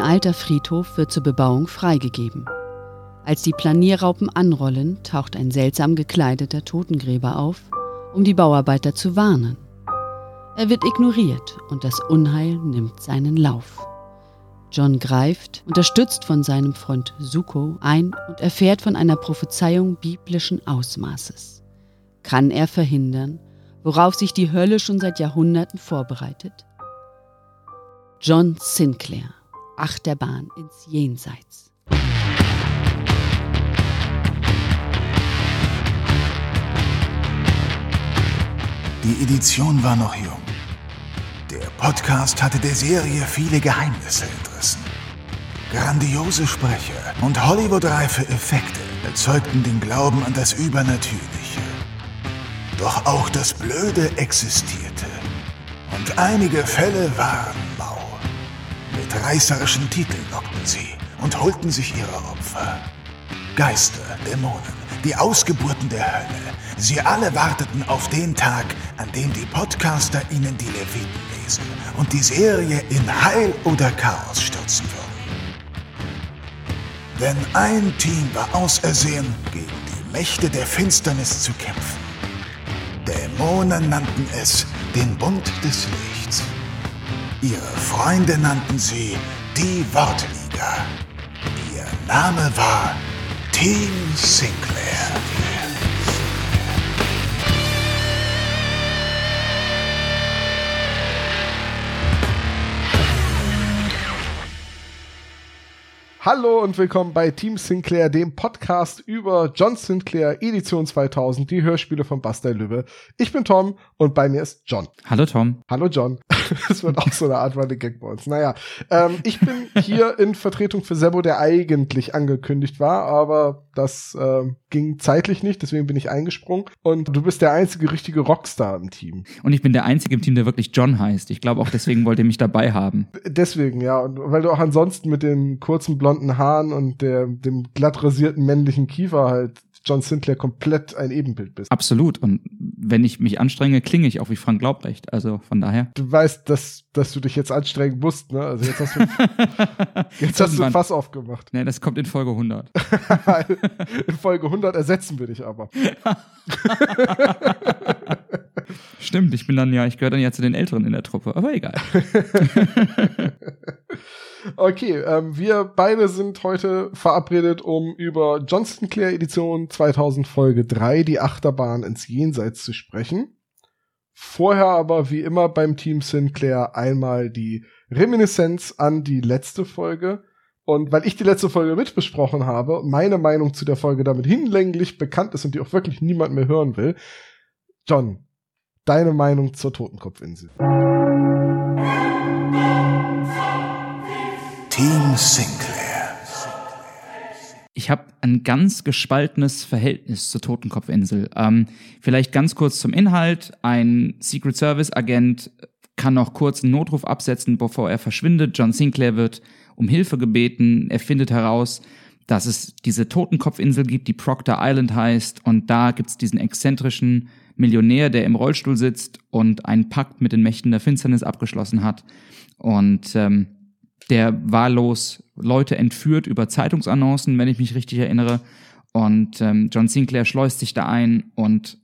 Ein alter Friedhof wird zur Bebauung freigegeben. Als die Planierraupen anrollen, taucht ein seltsam gekleideter Totengräber auf, um die Bauarbeiter zu warnen. Er wird ignoriert und das Unheil nimmt seinen Lauf. John greift, unterstützt von seinem Freund Suko, ein und erfährt von einer Prophezeiung biblischen Ausmaßes. Kann er verhindern, worauf sich die Hölle schon seit Jahrhunderten vorbereitet? John Sinclair, Achterbahn ins Jenseits. Die Edition war noch jung. Der Podcast hatte der Serie viele Geheimnisse entrissen. Grandiose Sprecher und Hollywood-reife Effekte erzeugten den Glauben an das Übernatürliche. Doch auch das Blöde existierte. Und einige Fälle waren. Mit reißerischen Titeln lockten sie und holten sich ihre Opfer. Geister, Dämonen, die Ausgeburten der Hölle. Sie alle warteten auf den Tag, an dem die Podcaster ihnen die Leviten lesen und die Serie in Heil oder Chaos stürzen würden. Denn ein Team war ausersehen, gegen die Mächte der Finsternis zu kämpfen. Dämonen nannten es den Bund des Lichts. Ihre Freunde nannten sie die Wortliga. Ihr Name war Team Sinclair. Hallo und willkommen bei Team Sinclair, dem Podcast über John Sinclair Edition 2000, die Hörspiele von Bastei Lübbe. Ich bin Tom und bei mir ist John. Hallo Tom. Hallo John. Das wird auch so eine Art Running Gag bei uns. Naja, ähm, ich bin hier in Vertretung für Sebo, der eigentlich angekündigt war, aber das ähm, ging zeitlich nicht, deswegen bin ich eingesprungen. Und du bist der einzige richtige Rockstar im Team. Und ich bin der einzige im Team, der wirklich John heißt. Ich glaube auch deswegen wollt ihr mich dabei haben. Deswegen, ja. Und weil du auch ansonsten mit den kurzen blonden Haaren und der, dem glatt rasierten männlichen Kiefer halt John Sinclair komplett ein Ebenbild bist. Absolut. Und wenn ich mich anstrenge, klinge ich auch wie Frank Laubrecht. Also von daher. Du weißt, dass, dass du dich jetzt anstrengen musst, ne? Also jetzt hast du, jetzt hast du ein Fass aufgemacht. Nee, das kommt in Folge 100. in Folge 100 ersetzen wir dich aber. Stimmt, ich bin dann ja, ich gehöre dann ja zu den Älteren in der Truppe, aber egal. Okay, ähm, wir beide sind heute verabredet, um über John Sinclair Edition 2000 Folge 3, die Achterbahn ins Jenseits zu sprechen. Vorher aber wie immer beim Team Sinclair einmal die Reminiszenz an die letzte Folge. Und weil ich die letzte Folge mitbesprochen habe meine Meinung zu der Folge damit hinlänglich bekannt ist und die auch wirklich niemand mehr hören will, John, deine Meinung zur Totenkopfinsel. Team Sinclair. Ich habe ein ganz gespaltenes Verhältnis zur Totenkopfinsel. Ähm, vielleicht ganz kurz zum Inhalt. Ein Secret Service Agent kann noch kurz einen Notruf absetzen, bevor er verschwindet. John Sinclair wird um Hilfe gebeten. Er findet heraus, dass es diese Totenkopfinsel gibt, die Proctor Island heißt. Und da gibt's diesen exzentrischen Millionär, der im Rollstuhl sitzt und einen Pakt mit den Mächten der Finsternis abgeschlossen hat. Und ähm, der wahllos Leute entführt über Zeitungsannoncen, wenn ich mich richtig erinnere. Und ähm, John Sinclair schleust sich da ein und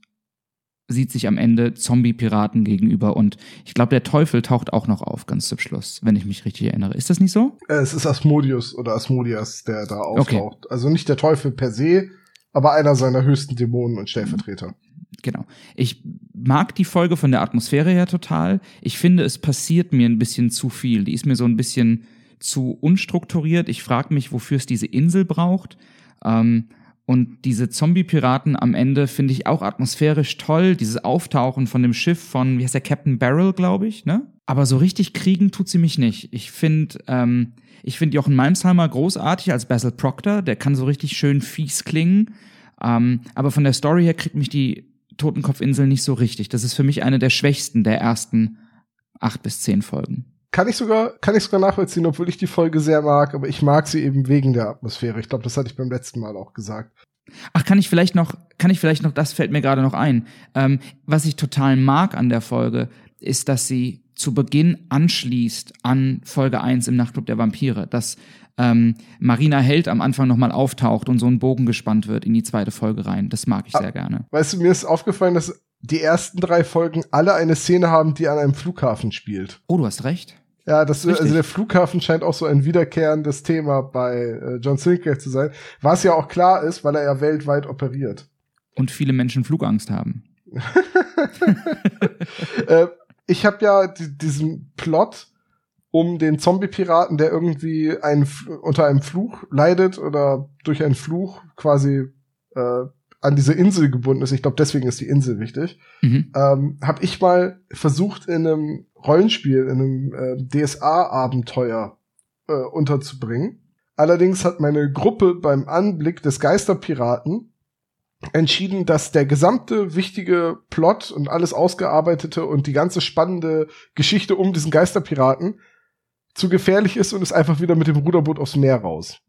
sieht sich am Ende Zombie-Piraten gegenüber. Und ich glaube, der Teufel taucht auch noch auf, ganz zum Schluss, wenn ich mich richtig erinnere. Ist das nicht so? Es ist Asmodius oder Asmodias, der da auftaucht. Okay. Also nicht der Teufel per se, aber einer seiner höchsten Dämonen und Stellvertreter. Genau. Ich mag die Folge von der Atmosphäre her total. Ich finde, es passiert mir ein bisschen zu viel. Die ist mir so ein bisschen zu unstrukturiert. Ich frage mich, wofür es diese Insel braucht. Ähm, und diese Zombie-Piraten am Ende finde ich auch atmosphärisch toll. Dieses Auftauchen von dem Schiff von, wie heißt der, Captain Barrel, glaube ich, ne? Aber so richtig kriegen tut sie mich nicht. Ich finde, ähm, ich finde Jochen Malmsheimer großartig als Basil Proctor. Der kann so richtig schön fies klingen. Ähm, aber von der Story her kriegt mich die Totenkopfinsel nicht so richtig. Das ist für mich eine der schwächsten der ersten acht bis zehn Folgen. Kann ich sogar, kann ich sogar nachvollziehen, obwohl ich die Folge sehr mag, aber ich mag sie eben wegen der Atmosphäre. Ich glaube, das hatte ich beim letzten Mal auch gesagt. Ach, kann ich vielleicht noch, kann ich vielleicht noch, das fällt mir gerade noch ein. Ähm, was ich total mag an der Folge, ist, dass sie zu Beginn anschließt an Folge 1 im Nachtclub der Vampire, dass ähm, Marina Held am Anfang nochmal auftaucht und so ein Bogen gespannt wird in die zweite Folge rein. Das mag ich sehr gerne. Weißt du, mir ist aufgefallen, dass die ersten drei Folgen alle eine Szene haben, die an einem Flughafen spielt. Oh, du hast recht. Ja, das, Richtig. also der Flughafen scheint auch so ein wiederkehrendes Thema bei äh, John Sinclair zu sein, was ja auch klar ist, weil er ja weltweit operiert. Und viele Menschen Flugangst haben. äh, ich habe ja die, diesen Plot um den Zombie-Piraten, der irgendwie ein, unter einem Fluch leidet oder durch einen Fluch quasi äh, an diese Insel gebunden ist. Ich glaube, deswegen ist die Insel wichtig. Mhm. Ähm, habe ich mal versucht, in einem Rollenspiel, in einem äh, DSA-Abenteuer äh, unterzubringen. Allerdings hat meine Gruppe beim Anblick des Geisterpiraten entschieden, dass der gesamte wichtige Plot und alles ausgearbeitete und die ganze spannende Geschichte um diesen Geisterpiraten zu gefährlich ist und ist einfach wieder mit dem Ruderboot aufs Meer raus.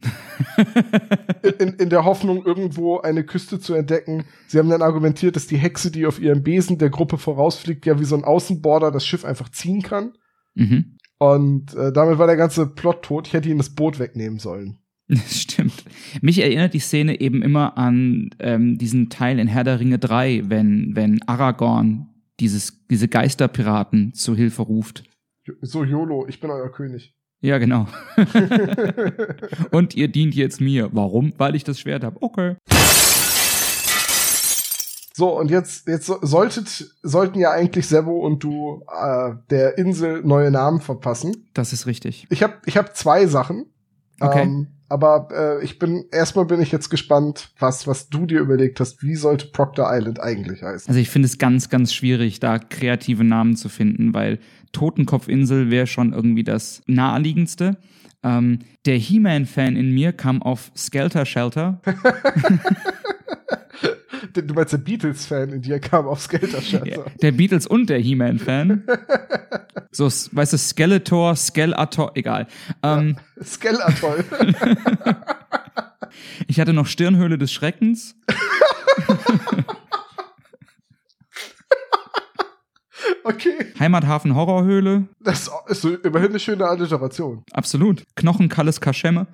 in, in der Hoffnung, irgendwo eine Küste zu entdecken. Sie haben dann argumentiert, dass die Hexe, die auf ihrem Besen der Gruppe vorausfliegt, ja wie so ein Außenborder das Schiff einfach ziehen kann. Mhm. Und äh, damit war der ganze Plot tot. Ich hätte ihnen das Boot wegnehmen sollen. Das stimmt. Mich erinnert die Szene eben immer an ähm, diesen Teil in Herr der Ringe 3, wenn, wenn Aragorn dieses, diese Geisterpiraten zu Hilfe ruft. So, YOLO, ich bin euer König. Ja, genau. Und ihr dient jetzt mir. Warum? Weil ich das Schwert habe. Okay. So, und jetzt, jetzt solltet, sollten ja eigentlich Sebo und du äh, der Insel neue Namen verpassen. Das ist richtig. Ich habe ich hab zwei Sachen. Okay. Ähm, aber äh, ich bin, erstmal bin ich jetzt gespannt, was, was du dir überlegt hast. Wie sollte Proctor Island eigentlich heißen? Also ich finde es ganz, ganz schwierig, da kreative Namen zu finden, weil Totenkopfinsel wäre schon irgendwie das naheliegendste. Ähm, der He-Man-Fan in mir kam auf Skelter Shelter. du meinst der Beatles-Fan in dir kam auf Shelter. Ja, der Beatles und der He-Man-Fan. so, weißt du, Skeletor, Skeletor, egal. Ähm, ja, Skeletor. ich hatte noch Stirnhöhle des Schreckens. Okay. Heimathafen Horrorhöhle. Das ist so immerhin eine schöne Alliteration. Absolut. Knochenkalles Kaschemme.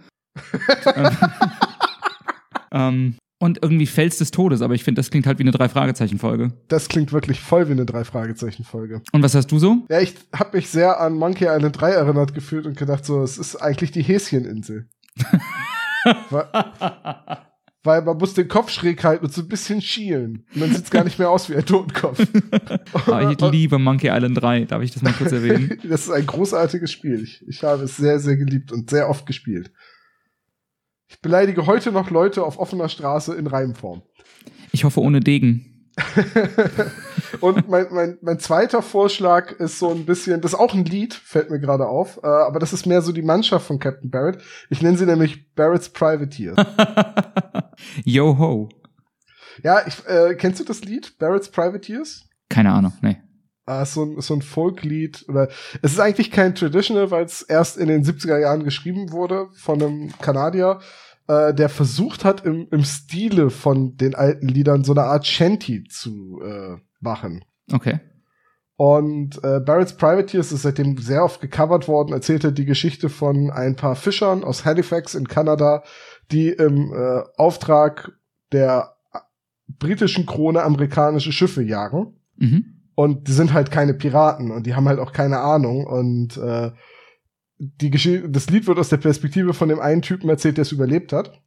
ähm, und irgendwie Fels des Todes, aber ich finde, das klingt halt wie eine Drei-Fragezeichen-Folge. Das klingt wirklich voll wie eine Drei-Fragezeichen-Folge. Und was hast du so? Ja, ich habe mich sehr an Monkey Island 3 erinnert gefühlt und gedacht, so, es ist eigentlich die Häscheninsel. weil, man muss den Kopf schräg halten und so ein bisschen schielen. Und dann sieht's gar nicht mehr aus wie ein Totenkopf. oh, ich liebe Monkey Island 3, darf ich das mal kurz erwähnen? das ist ein großartiges Spiel. Ich, ich habe es sehr, sehr geliebt und sehr oft gespielt. Ich beleidige heute noch Leute auf offener Straße in Reimform. Ich hoffe ohne Degen. und mein, mein, mein zweiter Vorschlag ist so ein bisschen, das ist auch ein Lied, fällt mir gerade auf, äh, aber das ist mehr so die Mannschaft von Captain Barrett. Ich nenne sie nämlich Barrett's Privateers. Yo ho. Ja, ich, äh, kennst du das Lied, Barrett's Privateers? Keine Ahnung, nee. Ah, so ein, so ein Folklied oder es ist eigentlich kein Traditional, weil es erst in den 70er Jahren geschrieben wurde von einem Kanadier, äh, der versucht hat, im, im Stile von den alten Liedern so eine Art Shanty zu äh, machen. Okay. Und äh, Barrett's Privateers ist seitdem sehr oft gecovert worden, erzählte die Geschichte von ein paar Fischern aus Halifax in Kanada, die im äh, Auftrag der britischen Krone amerikanische Schiffe jagen. Mhm. Und die sind halt keine Piraten und die haben halt auch keine Ahnung. Und äh, die Geschichte, das Lied wird aus der Perspektive von dem einen Typen erzählt, der es überlebt hat.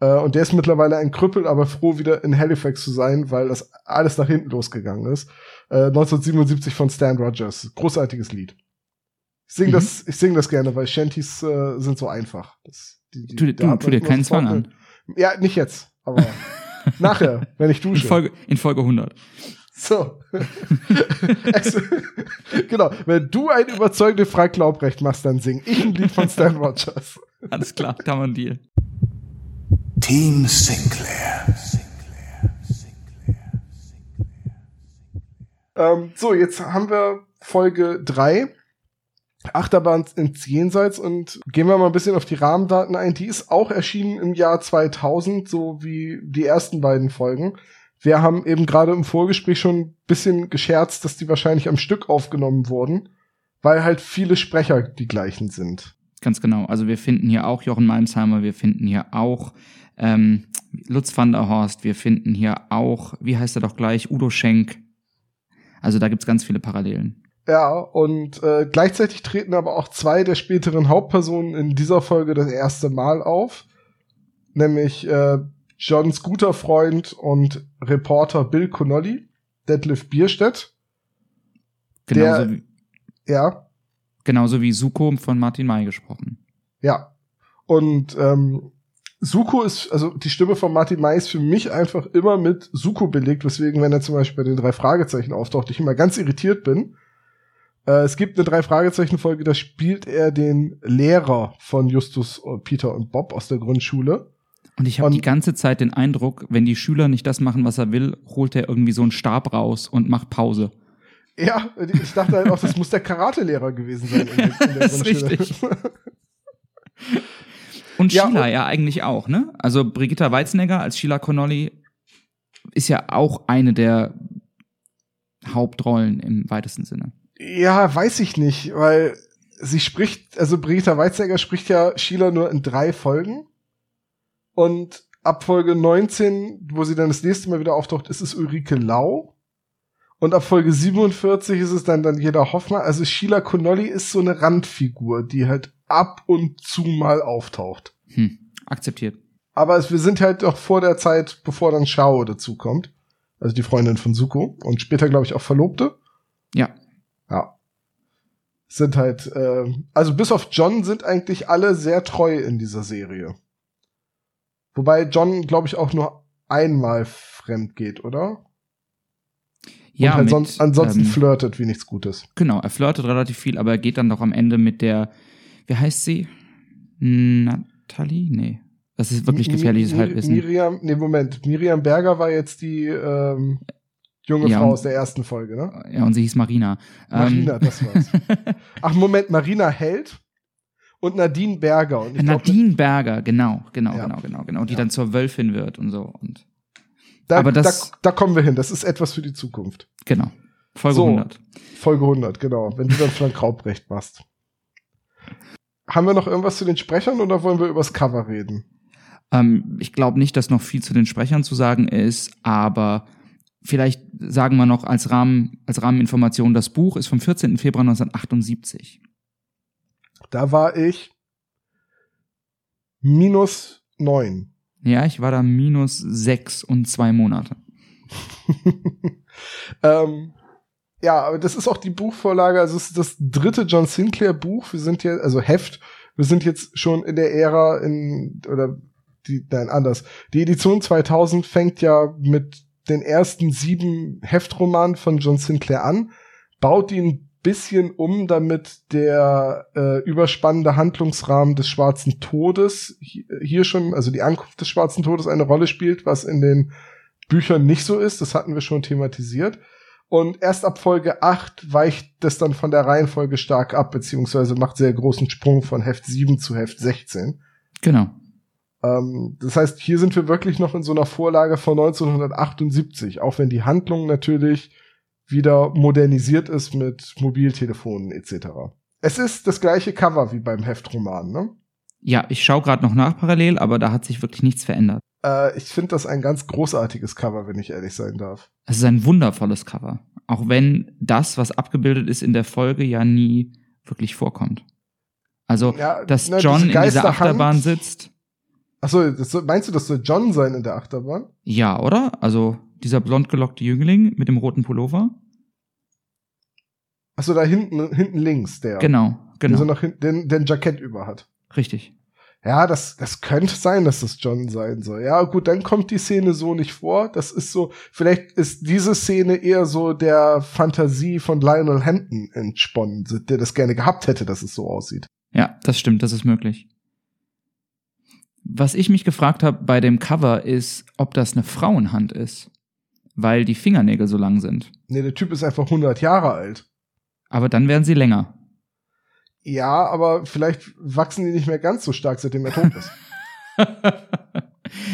Äh, und der ist mittlerweile ein Krüppel, aber froh, wieder in Halifax zu sein, weil das alles nach hinten losgegangen ist. Äh, 1977 von Stan Rogers. Großartiges Lied. Ich sing, mhm. das, ich sing das gerne, weil Shanties äh, sind so einfach. Das, die, die, tu, du, tu dir keinen Zwang an. Ja, nicht jetzt, aber nachher, wenn ich dusche. In Folge, in Folge 100. So. also, genau. Wenn du ein überzeugende Frank Laubrecht machst, dann sing ich ein Lied von Stan Rogers. Alles klar, kann man Deal. Team Sinclair. Ähm, so, jetzt haben wir Folge 3. Achterbahn ins Jenseits und gehen wir mal ein bisschen auf die Rahmendaten ein. Die ist auch erschienen im Jahr 2000, so wie die ersten beiden Folgen. Wir haben eben gerade im Vorgespräch schon ein bisschen gescherzt, dass die wahrscheinlich am Stück aufgenommen wurden, weil halt viele Sprecher die gleichen sind. Ganz genau. Also wir finden hier auch Jochen Malmsheimer, wir finden hier auch ähm, Lutz van der Horst, wir finden hier auch, wie heißt er doch gleich, Udo Schenk. Also da gibt's ganz viele Parallelen. Ja, und äh, gleichzeitig treten aber auch zwei der späteren Hauptpersonen in dieser Folge das erste Mal auf. Nämlich äh, Johns guter Freund und Reporter Bill Connolly, Detlef Bierstedt. Genauso, Der- wie, Ja, genauso wie Suko von Martin May gesprochen. ja. Und ähm, Suko ist, also die Stimme von Martin May ist für mich einfach immer mit Suko belegt, weswegen, wenn er zum Beispiel bei den drei Fragezeichen auftaucht, ich immer ganz irritiert bin. Äh, es gibt eine drei Fragezeichen-Folge, da spielt er den Lehrer von Justus, äh, Peter und Bob aus der Grundschule. Und ich habe die ganze Zeit den Eindruck, wenn die Schüler nicht das machen, was er will, holt er irgendwie so einen Stab raus und macht Pause. Ja, ich dachte halt auch, das muss der Karatelehrer gewesen sein. In, in der Das ist richtig. Und Ja, Sheila und- ja eigentlich auch, ne? Also Brigitta Weizenegger als Sheila Connolly ist ja auch eine der Hauptrollen im weitesten Sinne. Ja, weiß ich nicht, weil sie spricht, also Brigitta Weizsäcker spricht ja Sheila nur in drei Folgen. Und ab Folge 19, wo sie dann das nächste Mal wieder auftaucht, ist es Ulrike Lau. Und ab Folge 47 ist es dann Daniela Hoffmann. Also Sheila Connolly ist so eine Randfigur, die halt ab und zu mal auftaucht. Hm, akzeptiert. Aber es, wir sind halt auch vor der Zeit, bevor dann Shao dazu kommt. Also die Freundin von Suko. Und später, glaube ich, auch Verlobte. Ja. Ja. Sind halt, äh, also bis auf John sind eigentlich alle sehr treu in dieser Serie. Wobei John, glaube ich, auch nur einmal fremd geht, oder? Ja, Und halt mit, sonst, ansonsten ähm, flirtet wie nichts Gutes. Genau, er flirtet relativ viel, aber er geht dann doch am Ende mit der, wie heißt sie? Natalie? Nee. Das ist wirklich gefährliches Mi- Halbwissen. Miriam, nee, Moment. Miriam Berger war jetzt die ähm, junge Ja, Frau und- aus der ersten Folge, ne? Ja, und sie hieß Marina. Marina, Ähm, das war's. Ach, Moment, Marina Held und Nadine Berger. Und ich glaub, Nadine Berger, genau, genau, Ja. genau, genau, genau, die Ja. dann zur Wölfin wird und so. Und da, aber das- da, da kommen wir hin. Das ist etwas für die Zukunft. genau. Folge So. 100. Folge 100, genau. Wenn du dann Frank Raubrecht machst. Haben wir noch irgendwas zu den Sprechern oder wollen wir übers Cover reden? Ähm, ich glaube nicht, dass noch viel zu den Sprechern zu sagen ist, aber vielleicht sagen wir noch als Rahmen, als Rahmeninformation, das Buch ist vom 14. Februar 1978. Da war ich minus neun. Ja, ich war da minus sechs und zwei Monate. ähm, ja, aber das ist auch die Buchvorlage, also es ist das dritte John Sinclair Buch. Wir sind hier, also Heft, wir sind jetzt schon in der Ära in, oder die, nein, anders. Die Edition 2000 fängt ja mit den ersten sieben Heftromanen von John Sinclair an, baut ein bisschen um, damit der äh, überspannende Handlungsrahmen des Schwarzen Todes hi- hier schon, also die Ankunft des Schwarzen Todes eine Rolle spielt, was in den Büchern nicht so ist. Das hatten wir schon thematisiert. Und erst ab Folge 8 weicht das dann von der Reihenfolge stark ab, beziehungsweise macht sehr großen Sprung von Heft 7 zu Heft 16. Genau. Ähm, das heißt, hier sind wir wirklich noch in so einer Vorlage von 1978, auch wenn die Handlung natürlich wieder modernisiert ist mit Mobiltelefonen etc. Es ist das gleiche Cover wie beim Heftroman, ne? Ja, ich schaue gerade noch nach parallel, aber da hat sich wirklich nichts verändert. Äh, ich finde das ein ganz großartiges Cover, wenn ich ehrlich sein darf. Es ist ein wundervolles Cover. Auch wenn das, was abgebildet ist in der Folge, ja nie wirklich vorkommt. Also, Ja, dass na, John diese in dieser Achterbahn sitzt, Achso, meinst du, das soll John sein in der Achterbahn? ja, oder? Also, dieser blond gelockte Jüngling mit dem roten Pullover. Achso, da hinten, hinten links, der. Genau, Der so genau. noch hin, den, den Jackett über hat. Richtig. Ja, das, das könnte sein, dass das John sein soll. Ja, gut, dann kommt die Szene so nicht vor. Das ist so, vielleicht ist diese Szene eher so der Fantasie von Lionel Hampton entsponnen, der das gerne gehabt hätte, dass es so aussieht. Ja, das stimmt, das ist möglich. Was ich mich gefragt habe bei dem Cover ist, ob das eine Frauenhand ist, weil die Fingernägel so lang sind. Nee, der Typ ist einfach 100 Jahre alt. Aber dann werden sie länger. Ja, aber vielleicht wachsen die nicht mehr ganz so stark, seitdem er tot ist.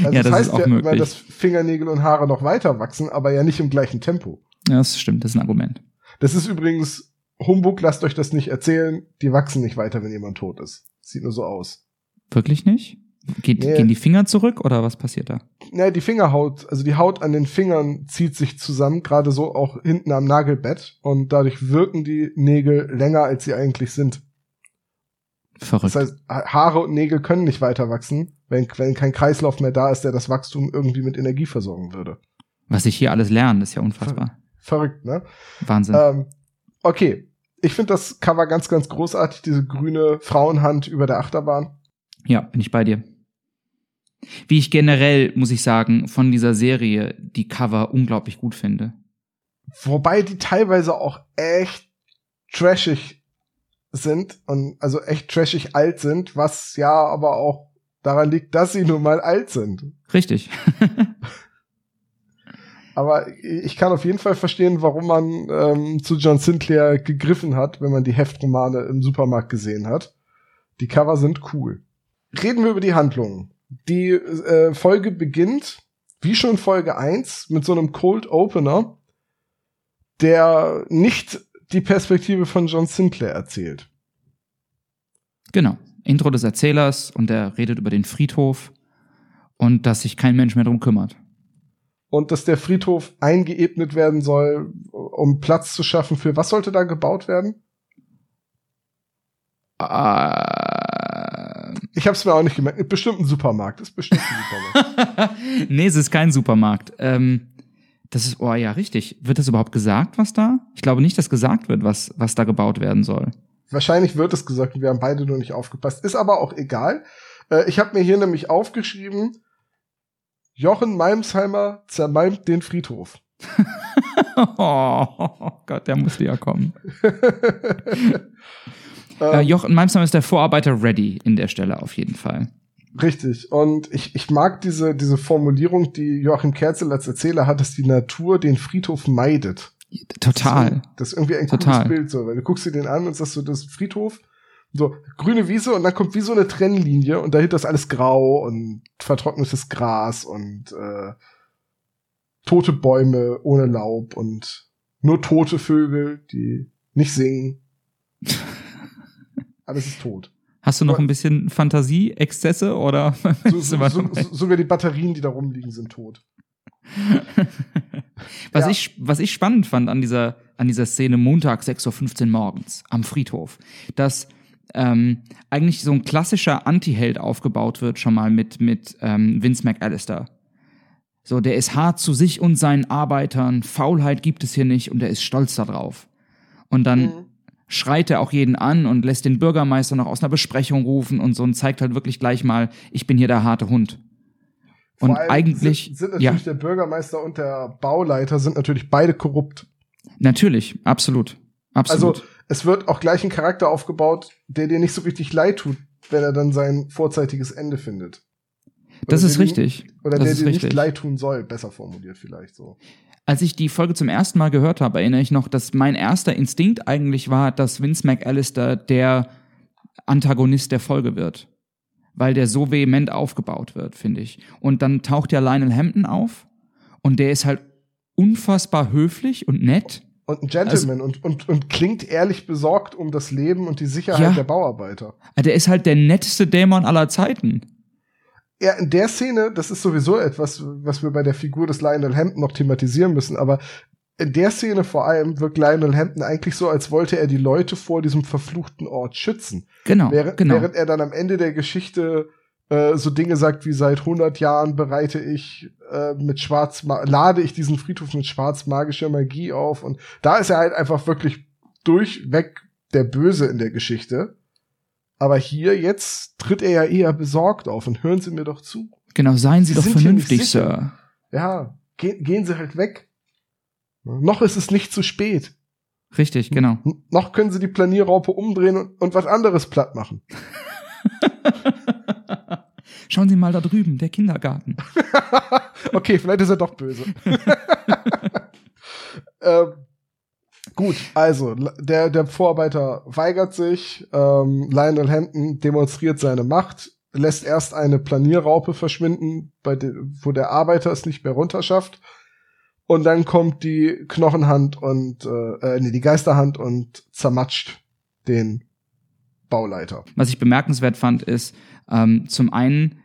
Also Ja, das, das heißt ist auch ja immer, möglich. dass Fingernägel und Haare noch weiter wachsen, aber ja nicht im gleichen Tempo. Ja, das stimmt, das ist ein Argument. Das ist übrigens Humbug, lasst euch das nicht erzählen. Die wachsen nicht weiter, wenn jemand tot ist. Sieht nur so aus. Wirklich nicht? Geht, Nee. Gehen die Finger zurück oder was passiert da? Ja, die Fingerhaut, also die Haut an den Fingern zieht sich zusammen, gerade so auch hinten am Nagelbett. Und dadurch wirken die Nägel länger, als sie eigentlich sind. Verrückt. Das heißt, Ha- Haare und Nägel können nicht weiter wachsen, wenn, wenn kein Kreislauf mehr da ist, der das Wachstum irgendwie mit Energie versorgen würde. was ich hier alles lerne, ist ja unfassbar. Verrückt, ne? Wahnsinn. Ähm, okay. Ich finde das Cover ganz, ganz großartig, diese grüne Frauenhand über der Achterbahn. Ja, bin ich bei dir. Wie ich generell, muss ich sagen, von dieser Serie die Cover unglaublich gut finde. Wobei die teilweise auch echt trashig sind und also echt trashig alt sind, was ja aber auch daran liegt, dass sie nun mal alt sind. Richtig. Aber ich kann auf jeden Fall verstehen, warum man ähm, zu John Sinclair gegriffen hat, wenn man die Heftromane im Supermarkt gesehen hat. Die Cover sind cool. Reden wir über die Handlung. Die äh, Folge beginnt, wie schon Folge 1, mit so einem Cold Opener, der nicht die Perspektive von John Sinclair erzählt. Genau. Intro des Erzählers und er redet über den Friedhof und dass sich kein Mensch mehr drum kümmert. Und dass der Friedhof eingeebnet werden soll, um Platz zu schaffen für was sollte da gebaut werden? Äh, Ich habe es mir auch nicht gemerkt. Bestimmt ein Supermarkt. Ist bestimmt ein Supermarkt. nee, es ist kein Supermarkt. Ähm, das ist, oh ja, richtig. Wird das überhaupt gesagt, was da? Ich glaube nicht, dass gesagt wird, was, was da gebaut werden soll. Wahrscheinlich wird es gesagt, wir haben beide nur nicht aufgepasst. Ist aber auch egal. Äh, ich habe mir hier nämlich aufgeschrieben, Jochen Malmsheimer zermalmt den Friedhof. oh Gott, der musste ja kommen. Ähm, Äh, Jochen Malmsam ist der Vorarbeiter ready in der Stelle auf jeden Fall. Richtig. Und ich, ich mag diese, diese Formulierung, die Joachim Kerzel als Erzähler hat, dass die Natur den Friedhof meidet. Total. Das ist irgendwie ein Total. cooles Bild so, weil du guckst dir den an und sagst so, das ist Friedhof, so grüne Wiese und dann kommt wie so eine Trennlinie und dahinter ist alles grau und vertrocknetes Gras und äh, tote Bäume ohne Laub und nur tote Vögel, die nicht singen. Alles ist tot. Hast du noch ein bisschen Fantasie-Exzesse oder? So, so, so, so, sogar die Batterien, die da rumliegen, sind tot. was, Ja. ich, was ich spannend fand an dieser, an dieser Szene Montag 6.15 Uhr morgens am Friedhof, dass ähm, eigentlich so ein klassischer Anti-Held aufgebaut wird, schon mal mit, mit ähm, Vince McAllister. So, der ist hart zu sich und seinen Arbeitern, Faulheit gibt es hier nicht und er ist stolz darauf. Und dann Mhm. Schreit er auch jeden an und lässt den Bürgermeister noch aus einer Besprechung rufen und so und zeigt halt wirklich gleich mal, ich bin hier der harte Hund. Vor Und eigentlich, sind, sind ja, natürlich der Bürgermeister und der Bauleiter sind natürlich beide korrupt. natürlich, absolut. Absolut. Also es wird auch gleich ein Charakter aufgebaut, der dir nicht so richtig leid tut, wenn er dann sein vorzeitiges Ende findet. das Oder ist der dir- richtig. Oder das der ist dir richtig. nicht leid tun soll, besser formuliert vielleicht so. Als ich die Folge zum ersten Mal gehört habe, erinnere ich noch, dass mein erster Instinkt eigentlich war, dass Vince McAllister der Antagonist der Folge wird. Weil der so vehement aufgebaut wird, finde ich. Und dann taucht ja Lionel Hampton auf und der ist halt unfassbar höflich und nett. Und ein Gentleman und, und, und klingt ehrlich besorgt um das Leben und die Sicherheit Ja. der Bauarbeiter. Also Der ist halt der netteste Dämon aller Zeiten. Ja, in der Szene, das ist sowieso etwas, was wir bei der Figur des Lionel Hampton noch thematisieren müssen, aber in der Szene vor allem wirkt Lionel Hampton eigentlich so, als wollte er die Leute vor diesem verfluchten Ort schützen. Genau, während, genau. während er dann am Ende der Geschichte äh, so Dinge sagt wie seit 100 Jahren bereite ich äh, mit schwarz lade ich diesen Friedhof mit schwarz magischer Magie auf und da ist er halt einfach wirklich durchweg der Böse in der Geschichte. Aber hier jetzt tritt er ja eher besorgt auf und hören Sie mir doch zu. genau, seien Sie, Sie doch vernünftig. Sir. Ja, ge gehen Sie halt weg. Noch ist es nicht zu spät. Richtig, genau. N noch können Sie die Planierraupe umdrehen und, und was anderes platt machen. Schauen Sie mal da drüben, der Kindergarten. okay, vielleicht ist er doch böse. ähm, gut, also der, der Vorarbeiter weigert sich, ähm, Lionel Hampton demonstriert seine Macht, lässt erst eine Planierraupe verschwinden, bei de, wo der Arbeiter es nicht mehr runterschafft. Und dann kommt die Knochenhand und äh, äh, nee, die Geisterhand und zermatscht den Bauleiter. Was ich bemerkenswert fand, ist ähm, zum einen,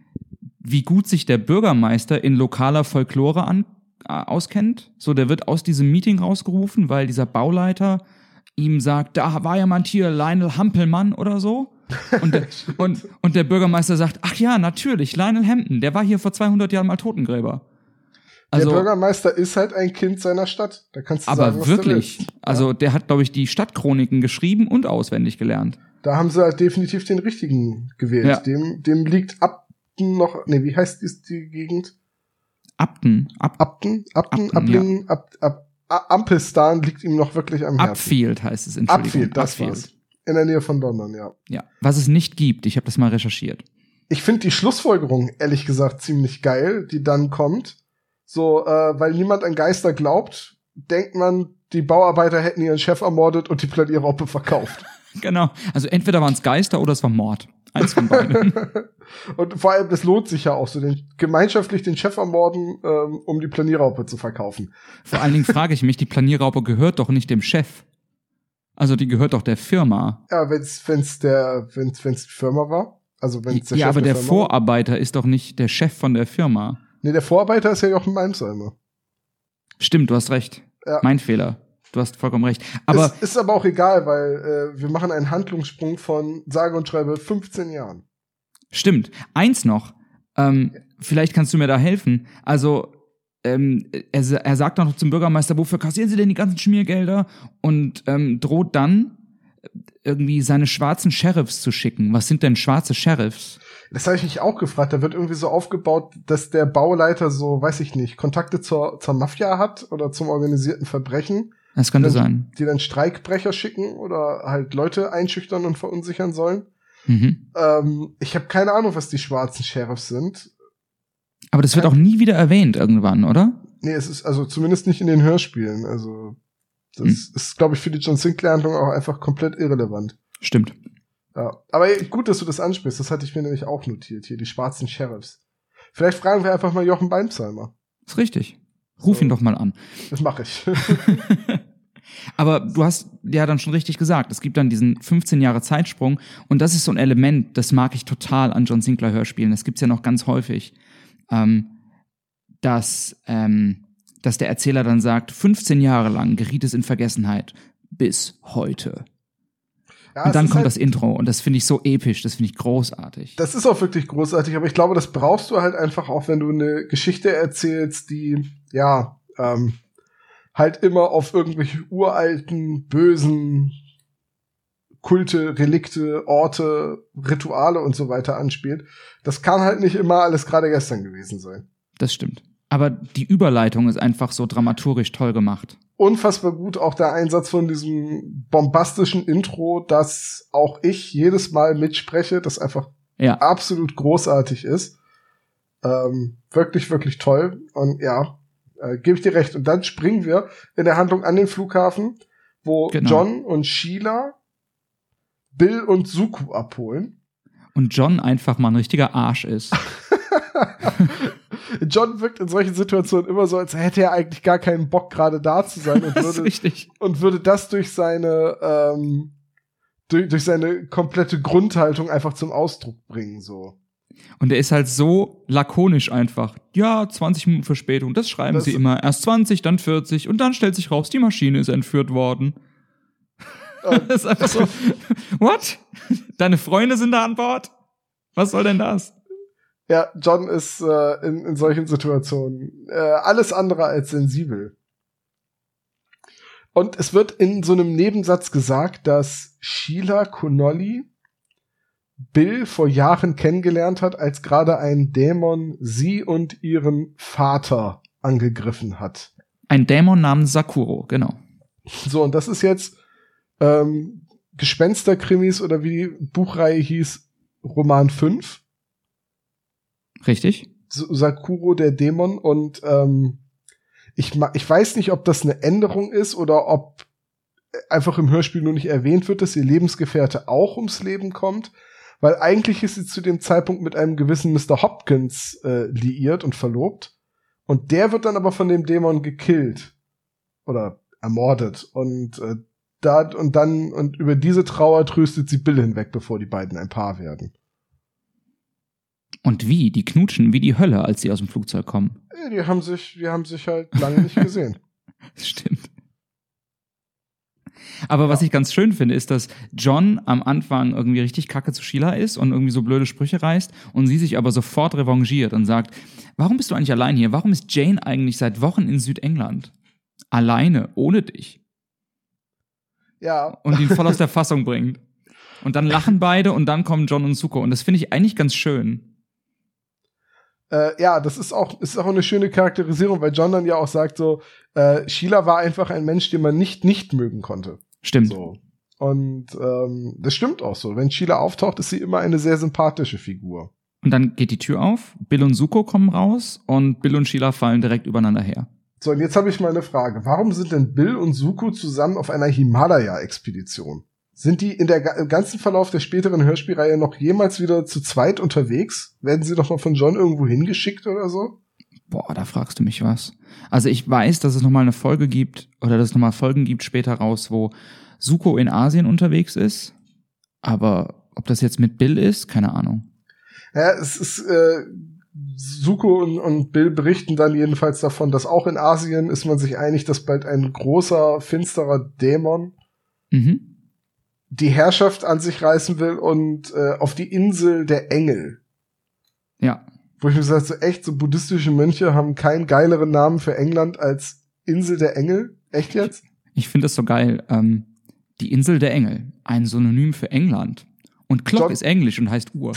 wie gut sich der Bürgermeister in lokaler Folklore an, auskennt. So, der wird aus diesem Meeting rausgerufen, weil dieser Bauleiter ihm sagt, da war jemand hier, Lionel Hampelmann oder so. Und der, und, und der Bürgermeister sagt, ach ja, natürlich, Lionel Hampton, der war hier vor 200 Jahren mal Totengräber. Also, der Bürgermeister ist halt ein Kind seiner Stadt. Da kannst du aber sagen, was wirklich, du willst. also der hat, glaube ich, die Stadtchroniken geschrieben und auswendig gelernt. Da haben sie halt definitiv den richtigen gewählt. Ja. Dem, dem liegt Abten noch, nee, wie heißt die, die Gegend? Abten, Ab, Abten, Abten, Abten, Ablingen, Ab, Ab, A- Ampelstan liegt ihm noch wirklich am Herzen. Upfield heißt es, Entschuldigung. Upfield, das Upfield. war's. In der Nähe von London, ja. Ja, was es nicht gibt, ich habe das mal recherchiert. Ich finde die Schlussfolgerung, ehrlich gesagt, ziemlich geil, die dann kommt. So, äh, weil niemand an Geister glaubt, denkt man, die Bauarbeiter hätten ihren Chef ermordet und die Planierraupe verkauft. Genau, also entweder waren es Geister oder es war Mord. Eins von beiden. und vor allem, das lohnt sich ja auch so, den, gemeinschaftlich den Chef ermorden, ähm, um die Planierraupe zu verkaufen. Vor allen Dingen frage ich mich, die Planierraupe gehört doch nicht dem Chef. Also die gehört doch der Firma. Ja, wenn's, wenn's der, wenn's, wenn's die Firma war. Also wenn's der ja, Chef aber der war. Vorarbeiter ist doch nicht der Chef von der Firma. Nee, der Vorarbeiter ist ja Jochen Malmsheimer. Stimmt, du hast recht. Ja. Mein Fehler. Du hast vollkommen recht. Aber es ist aber auch egal, weil äh, wir machen einen Handlungssprung von sage und schreibe 15 Jahren. Stimmt. Eins noch. Ähm, vielleicht kannst du mir da helfen. Also, ähm, er, er sagt noch zum Bürgermeister, wofür kassieren Sie denn die ganzen Schmiergelder? Und ähm, droht dann äh, irgendwie seine schwarzen Sheriffs zu schicken. Was sind denn schwarze Sheriffs? Das habe ich mich auch gefragt. Da wird irgendwie so aufgebaut, dass der Bauleiter so, weiß ich nicht, Kontakte zur, zur Mafia hat oder zum organisierten Verbrechen, Das könnte Dann- sein. die dann Streikbrecher schicken oder halt Leute einschüchtern und verunsichern sollen. Mhm. Ähm, ich habe keine Ahnung, was die schwarzen Sheriffs sind. Aber das wird auch nie wieder erwähnt irgendwann, oder? Nee, es ist also zumindest nicht in den Hörspielen. Also das Hm. ist, glaube ich, für die John Sinclair-Handlung auch einfach komplett irrelevant. Stimmt. Ja. Aber gut, dass du das ansprichst. Das hatte ich mir nämlich auch notiert hier, die schwarzen Sheriffs. Vielleicht fragen wir einfach mal Jochen Beimsheimer. Ist richtig. Ruf So. ihn doch mal an. Das mache ich. Aber du hast ja dann schon richtig gesagt, es gibt dann diesen 15 Jahre Zeitsprung und das ist so ein Element, das mag ich total an John Sinclair Hörspielen. Das gibt's ja noch ganz häufig, ähm, dass, ähm, dass der Erzähler dann sagt, 15 Jahre lang geriet es in Vergessenheit bis heute. Ja, und dann kommt halt, das Intro und das finde ich so episch, das finde ich großartig. Das ist auch wirklich großartig, aber ich glaube, das brauchst du halt einfach auch, wenn du eine Geschichte erzählst, die, ja, ähm, halt immer auf irgendwelche uralten, bösen Kulte, Relikte, Orte, Rituale und so weiter anspielt. Das kann halt nicht immer alles gerade gestern gewesen sein. Das stimmt. Aber die Überleitung ist einfach so dramaturgisch toll gemacht. Unfassbar gut auch der Einsatz von diesem bombastischen Intro, das auch ich jedes Mal mitspreche, das einfach Ja, absolut großartig ist. Ähm, wirklich, wirklich toll. Und ja, äh, gebe ich dir recht. Und dann springen wir in der Handlung an den Flughafen, wo Genau. John und Sheila Bill und Suku abholen. und John einfach mal ein richtiger Arsch ist. John wirkt in solchen Situationen immer so, als hätte er eigentlich gar keinen Bock, gerade da zu sein und würde, richtig. und würde das durch seine, ähm, durch, durch seine komplette Grundhaltung einfach zum Ausdruck bringen, so. Und er ist halt so lakonisch einfach. Ja, 20 Minuten Verspätung, das schreiben Das- sie immer. Erst 20, dann 40 und dann stellt sich raus, die Maschine ist entführt worden. Ähm, das ist einfach so, what? Deine Freunde sind da an Bord? Was soll denn das? Ja, John ist äh, in, in solchen Situationen äh, alles andere als sensibel. Und es wird in so einem Nebensatz gesagt, dass Sheila Connolly Bill vor Jahren kennengelernt hat, als gerade ein Dämon sie und ihren Vater angegriffen hat. Ein Dämon namens Sakuro, genau. So, und das ist jetzt ähm, Gespensterkrimis oder wie die Buchreihe hieß, Roman 5. Richtig? Sakuro der Dämon und ähm, ich, ich weiß nicht, ob das eine Änderung ist oder ob einfach im Hörspiel nur nicht erwähnt wird, dass ihr Lebensgefährte auch ums Leben kommt, weil eigentlich ist sie zu dem Zeitpunkt mit einem gewissen Mr. Hopkins äh, liiert und verlobt. Und der wird dann aber von dem Dämon gekillt. Oder ermordet. Und äh, da und dann und über diese Trauer tröstet sie Bill hinweg, bevor die beiden ein Paar werden. Und wie? Die knutschen wie die Hölle, als sie aus dem Flugzeug kommen. Ja, die haben sich, die haben sich halt lange nicht gesehen. Stimmt. Aber was ich ganz schön finde, ist, dass John am Anfang irgendwie richtig kacke zu Sheila ist und irgendwie so blöde Sprüche reißt und sie sich aber sofort revanchiert und sagt, warum bist du eigentlich allein hier? Warum ist Jane eigentlich seit Wochen in Südengland? Alleine, ohne dich. Ja. Und ihn voll aus der Fassung bringt. Und dann lachen beide und dann kommen John und Suko. Und das finde ich eigentlich ganz schön. Äh, ja, das ist auch, ist auch eine schöne Charakterisierung, weil John dann ja auch sagt so, äh, Sheila war einfach ein Mensch, den man nicht nicht mögen konnte. Stimmt. So. Und ähm, das stimmt auch so. Wenn Sheila auftaucht, ist sie immer eine sehr sympathische Figur. Und dann geht die Tür auf, Bill und Suko kommen raus und Bill und Sheila fallen direkt übereinander her. So, und jetzt habe ich mal eine Frage. Warum sind denn Bill und Suko zusammen auf einer Himalaya-Expedition? Sind die in der ganzen Verlauf der späteren Hörspielreihe noch jemals wieder zu zweit unterwegs? Werden sie doch noch von John irgendwo hingeschickt oder so? Boah, da fragst du mich was. Also ich weiß, dass es nochmal eine Folge gibt, oder dass es nochmal Folgen gibt später raus, wo Suko in Asien unterwegs ist. Aber ob das jetzt mit Bill ist, keine Ahnung. Ja, es ist, äh, Suko und, und Bill berichten dann jedenfalls davon, dass auch in Asien ist man sich einig, dass bald ein großer, finsterer Dämon Mhm. Die Herrschaft an sich reißen will und äh, auf die Insel der Engel. Ja. Wo ich mir sage, so echt, so buddhistische Mönche haben keinen geileren Namen für England als Insel der Engel. Echt jetzt? Ich finde das so geil. Ähm, die Insel der Engel. Ein Synonym für England. Und Clock John- ist Englisch und heißt Uhr.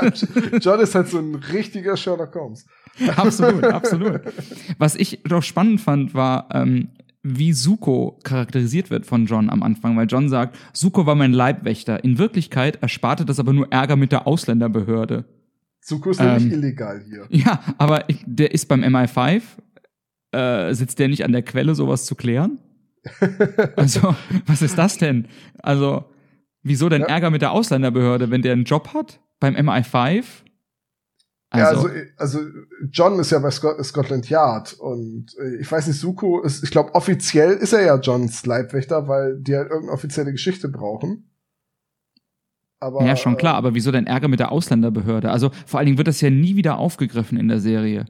John ist halt so ein richtiger Sherlock Holmes. absolut, absolut. Was ich doch spannend fand, war, ähm, wie Suko charakterisiert wird von John am Anfang, weil John sagt, Suko war mein Leibwächter. In Wirklichkeit ersparte das aber nur Ärger mit der Ausländerbehörde. Suko ist nämlich Ähm. illegal hier. Ja, aber der ist beim MI5. Äh, sitzt der nicht an der Quelle, sowas zu klären? Also, was ist das denn? Also, wieso denn Ja. Ärger mit der Ausländerbehörde, wenn der einen Job hat? Beim MI5? Ja, Also, also, also John ist ja bei Scot Scotland Yard und äh, ich weiß nicht, Suko ist, ich glaube, offiziell ist er ja Johns Leibwächter, weil die halt irgendeine offizielle Geschichte brauchen. Aber, ja, schon klar, äh, aber wieso denn Ärger mit der Ausländerbehörde? Also, vor allen Dingen wird das ja nie wieder aufgegriffen in der Serie.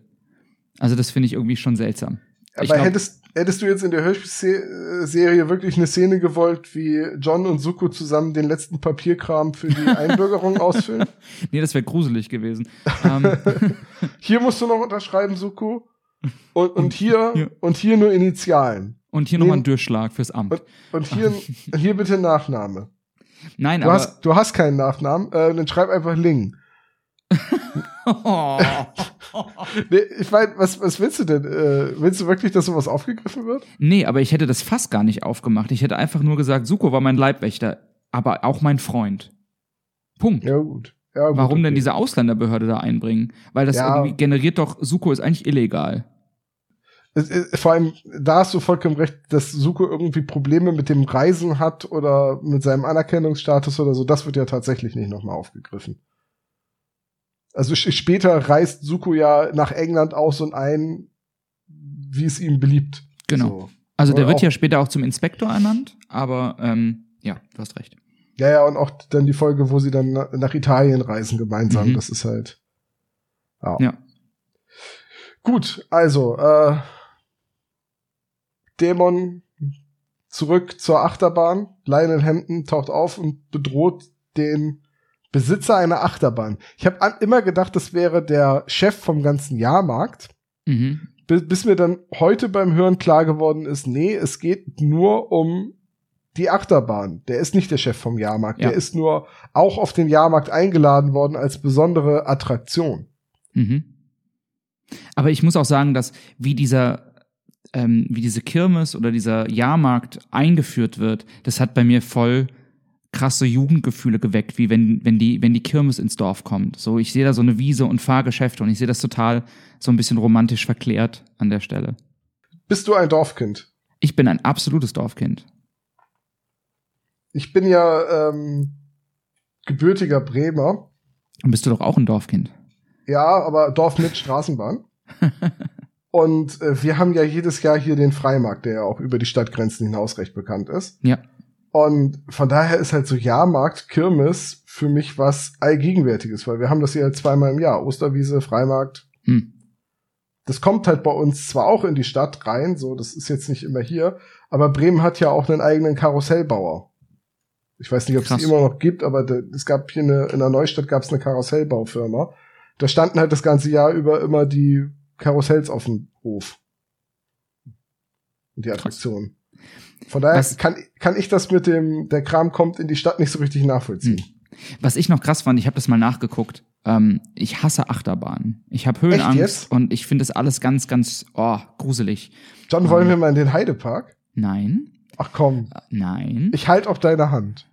Also, das finde ich irgendwie schon seltsam. Aber ich glaub- hättest, hättest du jetzt in der Hörspielserie wirklich eine Szene gewollt, wie John und Suko zusammen den letzten Papierkram für die Einbürgerung ausfüllen? Nee, das wäre gruselig gewesen. ähm, Hier musst du noch unterschreiben, Suko. Und, und hier, und hier nur Initialen. und hier Nee. nochmal ein Durchschlag fürs Amt. Und, und hier, hier bitte Nachname. Nein, Du aber. hast, du hast keinen Nachnamen, äh, dann schreib einfach Ling. Oh. Nee, ich meine, was, was willst du denn? Äh, willst du wirklich, dass sowas aufgegriffen wird? Nee, aber ich hätte das fast gar nicht aufgemacht. Ich hätte einfach nur gesagt, Suko war mein Leibwächter, aber auch mein Freund. Punkt. Ja, gut. Ja, gut Warum denn okay. diese Ausländerbehörde da einbringen? Weil das Ja. irgendwie generiert doch, Suko ist eigentlich illegal. Vor allem, da hast du vollkommen recht, dass Suko irgendwie Probleme mit dem Reisen hat oder mit seinem Anerkennungsstatus oder so. Das wird ja tatsächlich nicht nochmal aufgegriffen. Also später reist Suko ja nach England aus und ein, wie es ihm beliebt. Genau. So. Also der wird ja später auch zum Inspektor ernannt, aber ähm, ja, du hast recht. Ja, ja, und auch dann die Folge, wo sie dann na- nach Italien reisen gemeinsam. Mhm. Das ist halt. Ja. Ja. Gut, also, äh, Dämon zurück zur Achterbahn. Lionel Hampton taucht auf und bedroht den Besitzer einer Achterbahn. Ich habe immer gedacht, das wäre der Chef vom ganzen Jahrmarkt. Mhm. Bis, bis mir dann heute beim Hören klar geworden ist, nee, es geht nur um die Achterbahn. Der ist nicht der Chef vom Jahrmarkt. Ja. Der ist nur auch auf den Jahrmarkt eingeladen worden als besondere Attraktion. Mhm. Aber ich muss auch sagen, dass wie dieser, ähm, wie diese Kirmes oder dieser Jahrmarkt eingeführt wird, das hat bei mir voll krasse Jugendgefühle geweckt, wie wenn, wenn die, wenn die Kirmes ins Dorf kommt. So, ich sehe da so eine Wiese und Fahrgeschäfte und ich sehe das total so ein bisschen romantisch verklärt an der Stelle. Bist du ein Dorfkind? Ich bin ein absolutes Dorfkind. Ich bin ja ähm, gebürtiger Bremer. Dann bist du doch auch ein Dorfkind. Ja, aber Dorf mit Straßenbahn. Und äh, wir haben ja jedes Jahr hier den Freimarkt, der ja auch über die Stadtgrenzen hinaus recht bekannt ist. Ja. Und von daher ist halt so Jahrmarkt, Kirmes für mich was Allgegenwärtiges, weil wir haben das hier zweimal im Jahr. Osterwiese, Freimarkt. Hm. Das kommt halt bei uns zwar auch in die Stadt rein, so, das ist jetzt nicht immer hier, aber Bremen hat ja auch einen eigenen Karussellbauer. Ich weiß nicht, ob es die immer noch gibt, aber es gab hier eine, in der Neustadt gab es eine Karussellbaufirma. Da standen halt das ganze Jahr über immer die Karussells auf dem Hof. Und die Attraktionen. Von daher Was- kann, kann ich das mit dem, der Kram kommt in die Stadt nicht so richtig nachvollziehen. Was ich noch krass fand, ich habe das mal nachgeguckt. Ähm, ich hasse Achterbahnen. Ich habe Höhenangst und ich finde das alles ganz, ganz oh, gruselig. John, wollen wir mal in den Heidepark? Nein, Ach komm, äh, nein. ich halt auf deine Hand.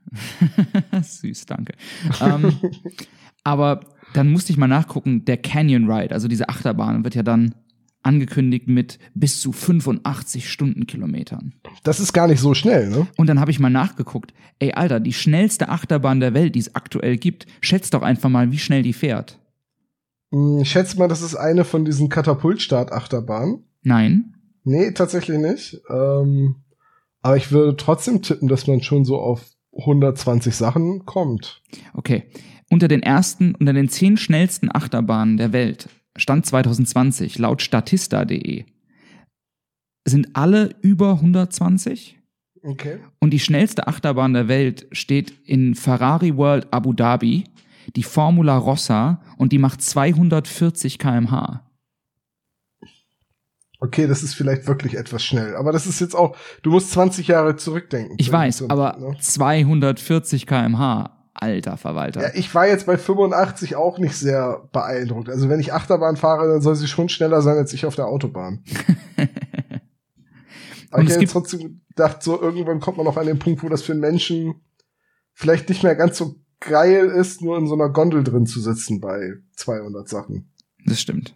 Süß, danke. ähm, aber dann musste ich mal nachgucken, der Canyon Ride, also diese Achterbahn, wird ja dann angekündigt mit bis zu 85 Stundenkilometern. Das ist gar nicht so schnell, ne? Und dann habe ich mal nachgeguckt, ey Alter, die schnellste Achterbahn der Welt, die es aktuell gibt, schätzt doch einfach mal, wie schnell die fährt. Hm, Ich schätze mal, das ist eine von diesen Katapultstart-Achterbahnen. Nein, Nee, tatsächlich nicht. Ähm, aber ich würde trotzdem tippen, dass man schon so auf 120 Sachen kommt. Okay. Unter den ersten, unter den zehn schnellsten Achterbahnen der Welt, Stand 2020, laut Statista.de, sind alle über 120 Okay. und die schnellste Achterbahn der Welt steht in Ferrari World Abu Dhabi, die Formula Rossa und die macht 240 kmh. Okay, das ist vielleicht wirklich etwas schnell. Aber das ist jetzt auch, du musst 20 Jahre zurückdenken. Ich weiß, aber ne? 240 kmh, alter Verwalter. Ja, ich war jetzt bei 85 auch nicht sehr beeindruckt. Also wenn ich Achterbahn fahre, dann soll sie schon schneller sein als ich auf der Autobahn. aber Und ich hätte trotzdem gedacht, so irgendwann kommt man noch an den Punkt, wo das für einen Menschen vielleicht nicht mehr ganz so geil ist, nur in so einer Gondel drin zu sitzen bei 200 Sachen. Das stimmt.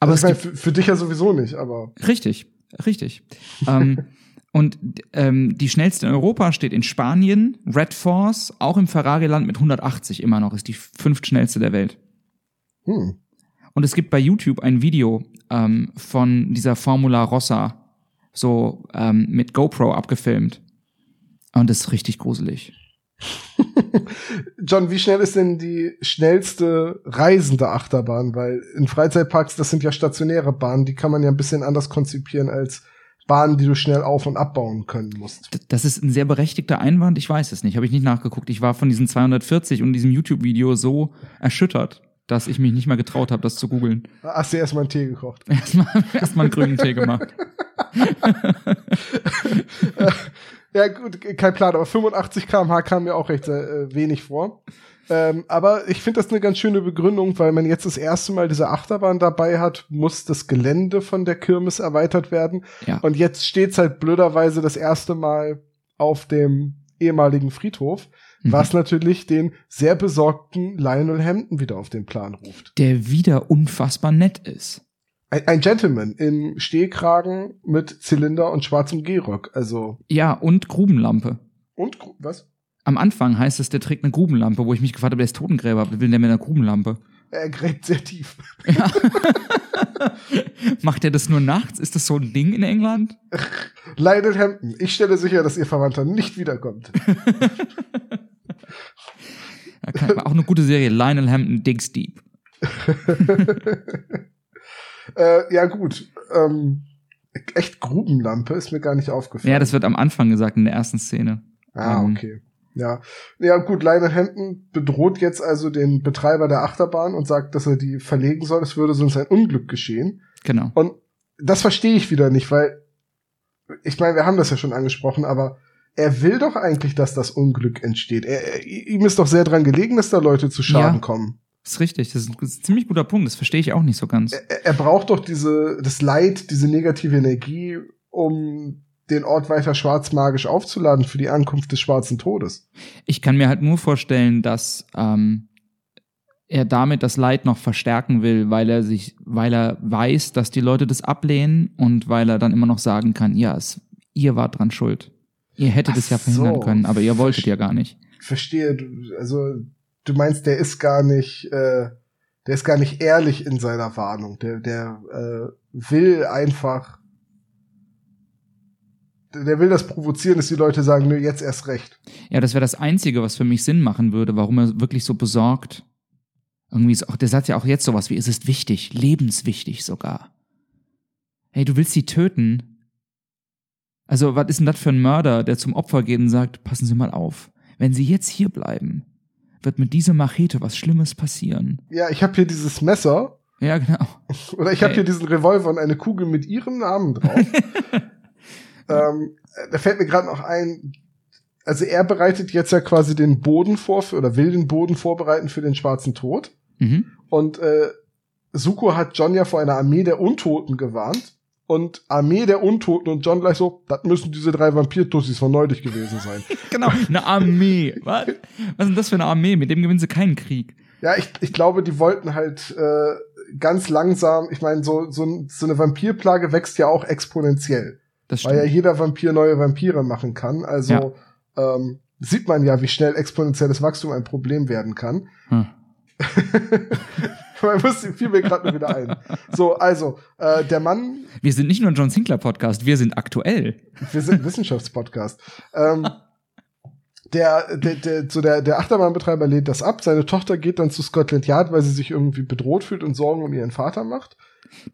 Aber also es ich meine, für, für dich ja sowieso nicht, aber Richtig, richtig. ähm, und ähm, die schnellste in Europa steht in Spanien, Red Force, auch im Ferrari-Land mit 180 immer noch, ist die fünftschnellste der Welt. hm. Und es gibt bei YouTube ein Video ähm, von dieser Formula Rossa, so ähm, mit GoPro abgefilmt. Und das ist richtig gruselig. John, wie schnell ist denn die schnellste reisende Achterbahn? Weil in Freizeitparks, das sind ja stationäre Bahnen, die kann man ja ein bisschen anders konzipieren als Bahnen, die du schnell auf- und abbauen können musst. Das ist ein sehr berechtigter Einwand, ich weiß es nicht, habe ich nicht nachgeguckt. Ich war von diesen 240 und diesem YouTube-Video so erschüttert, dass ich mich nicht mehr getraut habe, das zu googeln. Hast du erstmal einen Tee gekocht? Erstmal erstmal einen grünen Tee gemacht. Ja, gut, kein Plan, aber 85 km/h kam mir auch recht äh, wenig vor. Ähm, aber ich finde das eine ganz schöne Begründung, weil man jetzt das erste Mal diese Achterbahn dabei hat, muss das Gelände von der Kirmes erweitert werden. Ja. Und jetzt steht's halt blöderweise das erste Mal auf dem ehemaligen Friedhof, Mhm. was natürlich den sehr besorgten Lionel Hampton wieder auf den Plan ruft. Der wieder unfassbar nett ist. Ein, ein Gentleman im Stehkragen mit Zylinder und schwarzem Gehrock. Also, Ja, und Grubenlampe. und was? Am Anfang heißt es, der trägt eine Grubenlampe, wo ich mich gefragt habe, der ist Totengräber, will der mit einer Grubenlampe? Er gräbt sehr tief. Macht er das nur nachts? Ist das so ein Ding in England? Lionel Hampton, ich stelle sicher, dass Ihr Verwandter nicht wiederkommt. Ja, auch eine gute Serie, Lionel Hampton Digs Deep. äh, ja, gut. Ähm, echt Grubenlampe ist mir gar nicht aufgefallen. Ja, das wird am Anfang gesagt in der ersten Szene. Ah, Ähm, okay. Ja. Ja, gut, Lionel Hampton bedroht jetzt also den Betreiber der Achterbahn und sagt, dass er die verlegen soll. Es würde sonst ein Unglück geschehen. Genau. Und das verstehe ich wieder nicht, weil ich meine, wir haben das ja schon angesprochen, aber er will doch eigentlich, dass das Unglück entsteht. Er, er, ihm ist doch sehr dran gelegen, dass da Leute zu Schaden Ja. kommen. Das ist richtig. Das ist ein, das ist ein ziemlich guter Punkt. Das verstehe ich auch nicht so ganz. Er, er braucht doch diese, das Leid, diese negative Energie, um den Ort weiter schwarzmagisch aufzuladen für die Ankunft des schwarzen Todes. Ich kann mir halt nur vorstellen, dass ähm, er damit das Leid noch verstärken will, weil er sich, weil er weiß, dass die Leute das ablehnen und weil er dann immer noch sagen kann, ja, es, ihr wart dran schuld. Ihr hättet Ach es ja verhindern so. können, aber ihr wolltet Verste- ja gar nicht. verstehe, du, also du meinst, der ist gar nicht, äh, der ist gar nicht ehrlich in seiner Warnung. Der, der äh, will einfach, der will das provozieren, dass die Leute sagen, nö, jetzt erst recht. Ja, das wäre das Einzige, was für mich Sinn machen würde, warum er wirklich so besorgt. Irgendwie ist auch, der sagt ja auch jetzt sowas wie, es ist wichtig, lebenswichtig sogar. Hey, du willst sie töten. Also, was ist denn das für ein Mörder, der zum Opfer geht und sagt, passen Sie mal auf, wenn Sie jetzt hier bleiben, wird mit dieser Machete was Schlimmes passieren. Ja, ich habe hier dieses Messer. Ja, genau. Oder ich habe Hey. hier diesen Revolver und eine Kugel mit ihrem Namen drauf. ähm, da fällt mir gerade noch ein, also er bereitet jetzt ja quasi den Boden vor für, oder will den Boden vorbereiten für den schwarzen Tod. Mhm. Und äh, Suko hat John ja vor einer Armee der Untoten gewarnt. Und Armee der Untoten und John gleich so, das müssen diese drei Vampir-Tussis von neulich gewesen sein. Genau, eine Armee. Was? Was ist denn das für eine Armee? Mit dem gewinnen sie keinen Krieg. Ja, ich, ich glaube, die wollten halt äh, ganz langsam, ich meine, so, so, so eine Vampirplage wächst ja auch exponentiell. Weil ja jeder Vampir neue Vampire machen kann. Also ähm, sieht man ja, wie schnell exponentielles Wachstum ein Problem werden kann. Hm. man muss fiel mir gerade nur wieder ein. So, also äh, der Mann, Wir sind nicht nur ein John Sinclair Podcast, wir sind aktuell. wir sind Wissenschaftspodcast. Ähm, der, der, der, so der, der Achterbahnbetreiber lehnt das ab. Seine Tochter geht dann zu Scotland Yard, weil sie sich irgendwie bedroht fühlt und Sorgen um ihren Vater macht.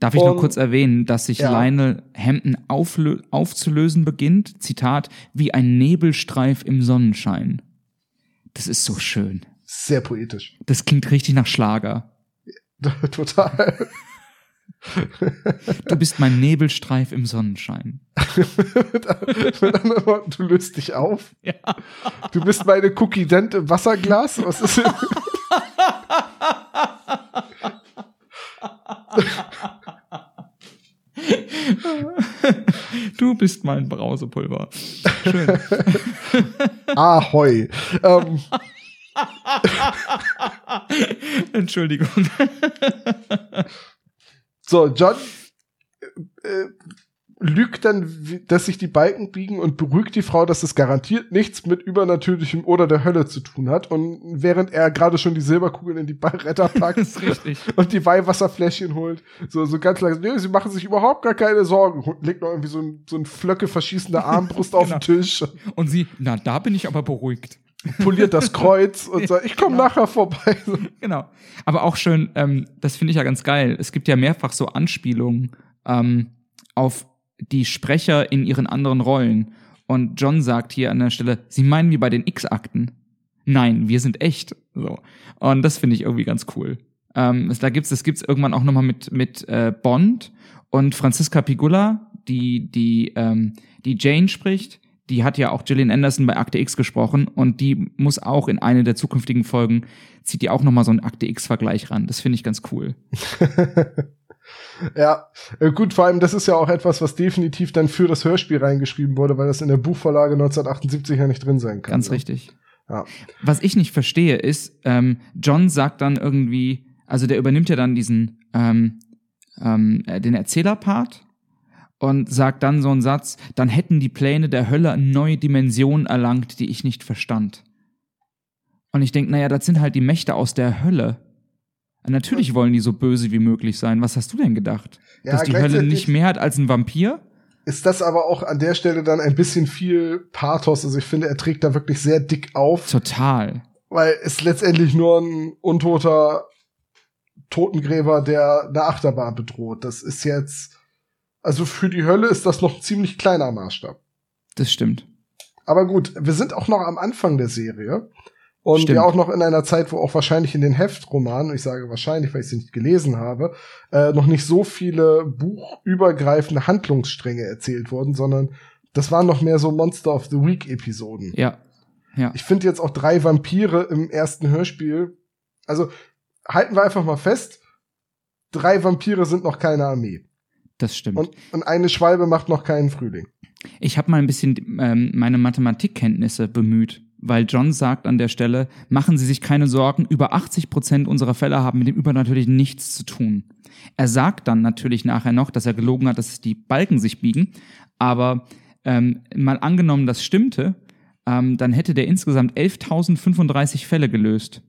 Darf ich nur Und- kurz erwähnen, dass sich Ja. Lionel Hampton aufzulösen beginnt, Zitat, wie ein Nebelstreif im Sonnenschein. Das ist so schön. Sehr poetisch. Das klingt richtig nach Schlager. Total. Du bist mein Nebelstreif im Sonnenschein. mit, anderen Worten, du löst dich auf. Ja. Du bist meine Cookie Dent im Wasserglas. Was ist Du bist mein Brausepulver. Schön. Ahoi. Ähm, Entschuldigung. so, John äh, äh, lügt dann, dass sich die Balken biegen und beruhigt die Frau, dass es garantiert nichts mit Übernatürlichem oder der Hölle zu tun hat. Und während er gerade schon die Silberkugeln in die Ballretter packt ist richtig. und die Weihwasserfläschchen holt, so, so ganz langsam, nee, sie machen sich überhaupt gar keine Sorgen. Und legt noch irgendwie so ein, so ein Flöcke verschießende Armbrust auf den Tisch. Und sie, na, da bin ich aber beruhigt. poliert das Kreuz und sagt, ich komme Genau. nachher vorbei. Genau. Aber auch schön, ähm, das finde ich ja ganz geil. Es gibt ja mehrfach so Anspielungen ähm, auf die Sprecher in ihren anderen Rollen. Und John sagt hier an der Stelle, Sie meinen wie bei den X-Akten? Nein, wir sind echt. So. Und das finde ich irgendwie ganz cool. Ähm, es, da gibt's, das gibt's irgendwann auch nochmal mit, mit äh, Bond und Franziska Pigula, die, die, ähm, die Jane spricht. Die hat ja auch Gillian Anderson bei Akte X gesprochen und die muss auch in eine der zukünftigen Folgen, zieht die auch nochmal so einen Akte X-Vergleich ran. Das finde ich ganz cool. ja, äh, gut, vor allem, das ist ja auch etwas, was definitiv dann für das Hörspiel reingeschrieben wurde, weil das in der Buchvorlage 1978 ja nicht drin sein kann. Ganz ne? richtig. Ja. Was ich nicht verstehe, ist, ähm, John sagt dann irgendwie, also der übernimmt ja dann diesen, ähm, ähm, äh, den Erzählerpart und sagt dann so einen Satz, dann hätten die Pläne der Hölle eine neue Dimension erlangt, die ich nicht verstand. Und ich denke, naja, das sind halt die Mächte aus der Hölle. Natürlich wollen die so böse wie möglich sein. Was hast du denn gedacht? Ja, Dass die Hölle nicht mehr hat als ein Vampir? Ist das aber auch an der Stelle dann ein bisschen viel Pathos? Also ich finde, er trägt da wirklich sehr dick auf, Total. weil es letztendlich nur ein untoter Totengräber, der eine Achterbahn bedroht. Das ist jetzt, also für die Hölle ist das noch ein ziemlich kleiner Maßstab. Das stimmt. Aber gut, wir sind auch noch am Anfang der Serie. Und Stimmt. ja auch noch in einer Zeit, wo auch wahrscheinlich in den Heftromanen, ich sage wahrscheinlich, weil ich sie nicht gelesen habe, äh, noch nicht so viele buchübergreifende Handlungsstränge erzählt wurden, sondern das waren noch mehr so Monster of the Week Episoden. Ja. Ja. Ich finde jetzt auch drei Vampire im ersten Hörspiel. Also halten wir einfach mal fest, drei Vampire sind noch keine Armee. Das stimmt. Und, und eine Schwalbe macht noch keinen Frühling. Ich habe mal ein bisschen ähm, meine Mathematikkenntnisse bemüht, weil John sagt an der Stelle, machen Sie sich keine Sorgen, über 80 Prozent unserer Fälle haben mit dem Übernatürlichen nichts zu tun. Er sagt dann natürlich nachher noch, dass er gelogen hat, dass die Balken sich biegen, aber ähm, mal angenommen, das stimmte, ähm, dann hätte der insgesamt 11.035 Fälle gelöst.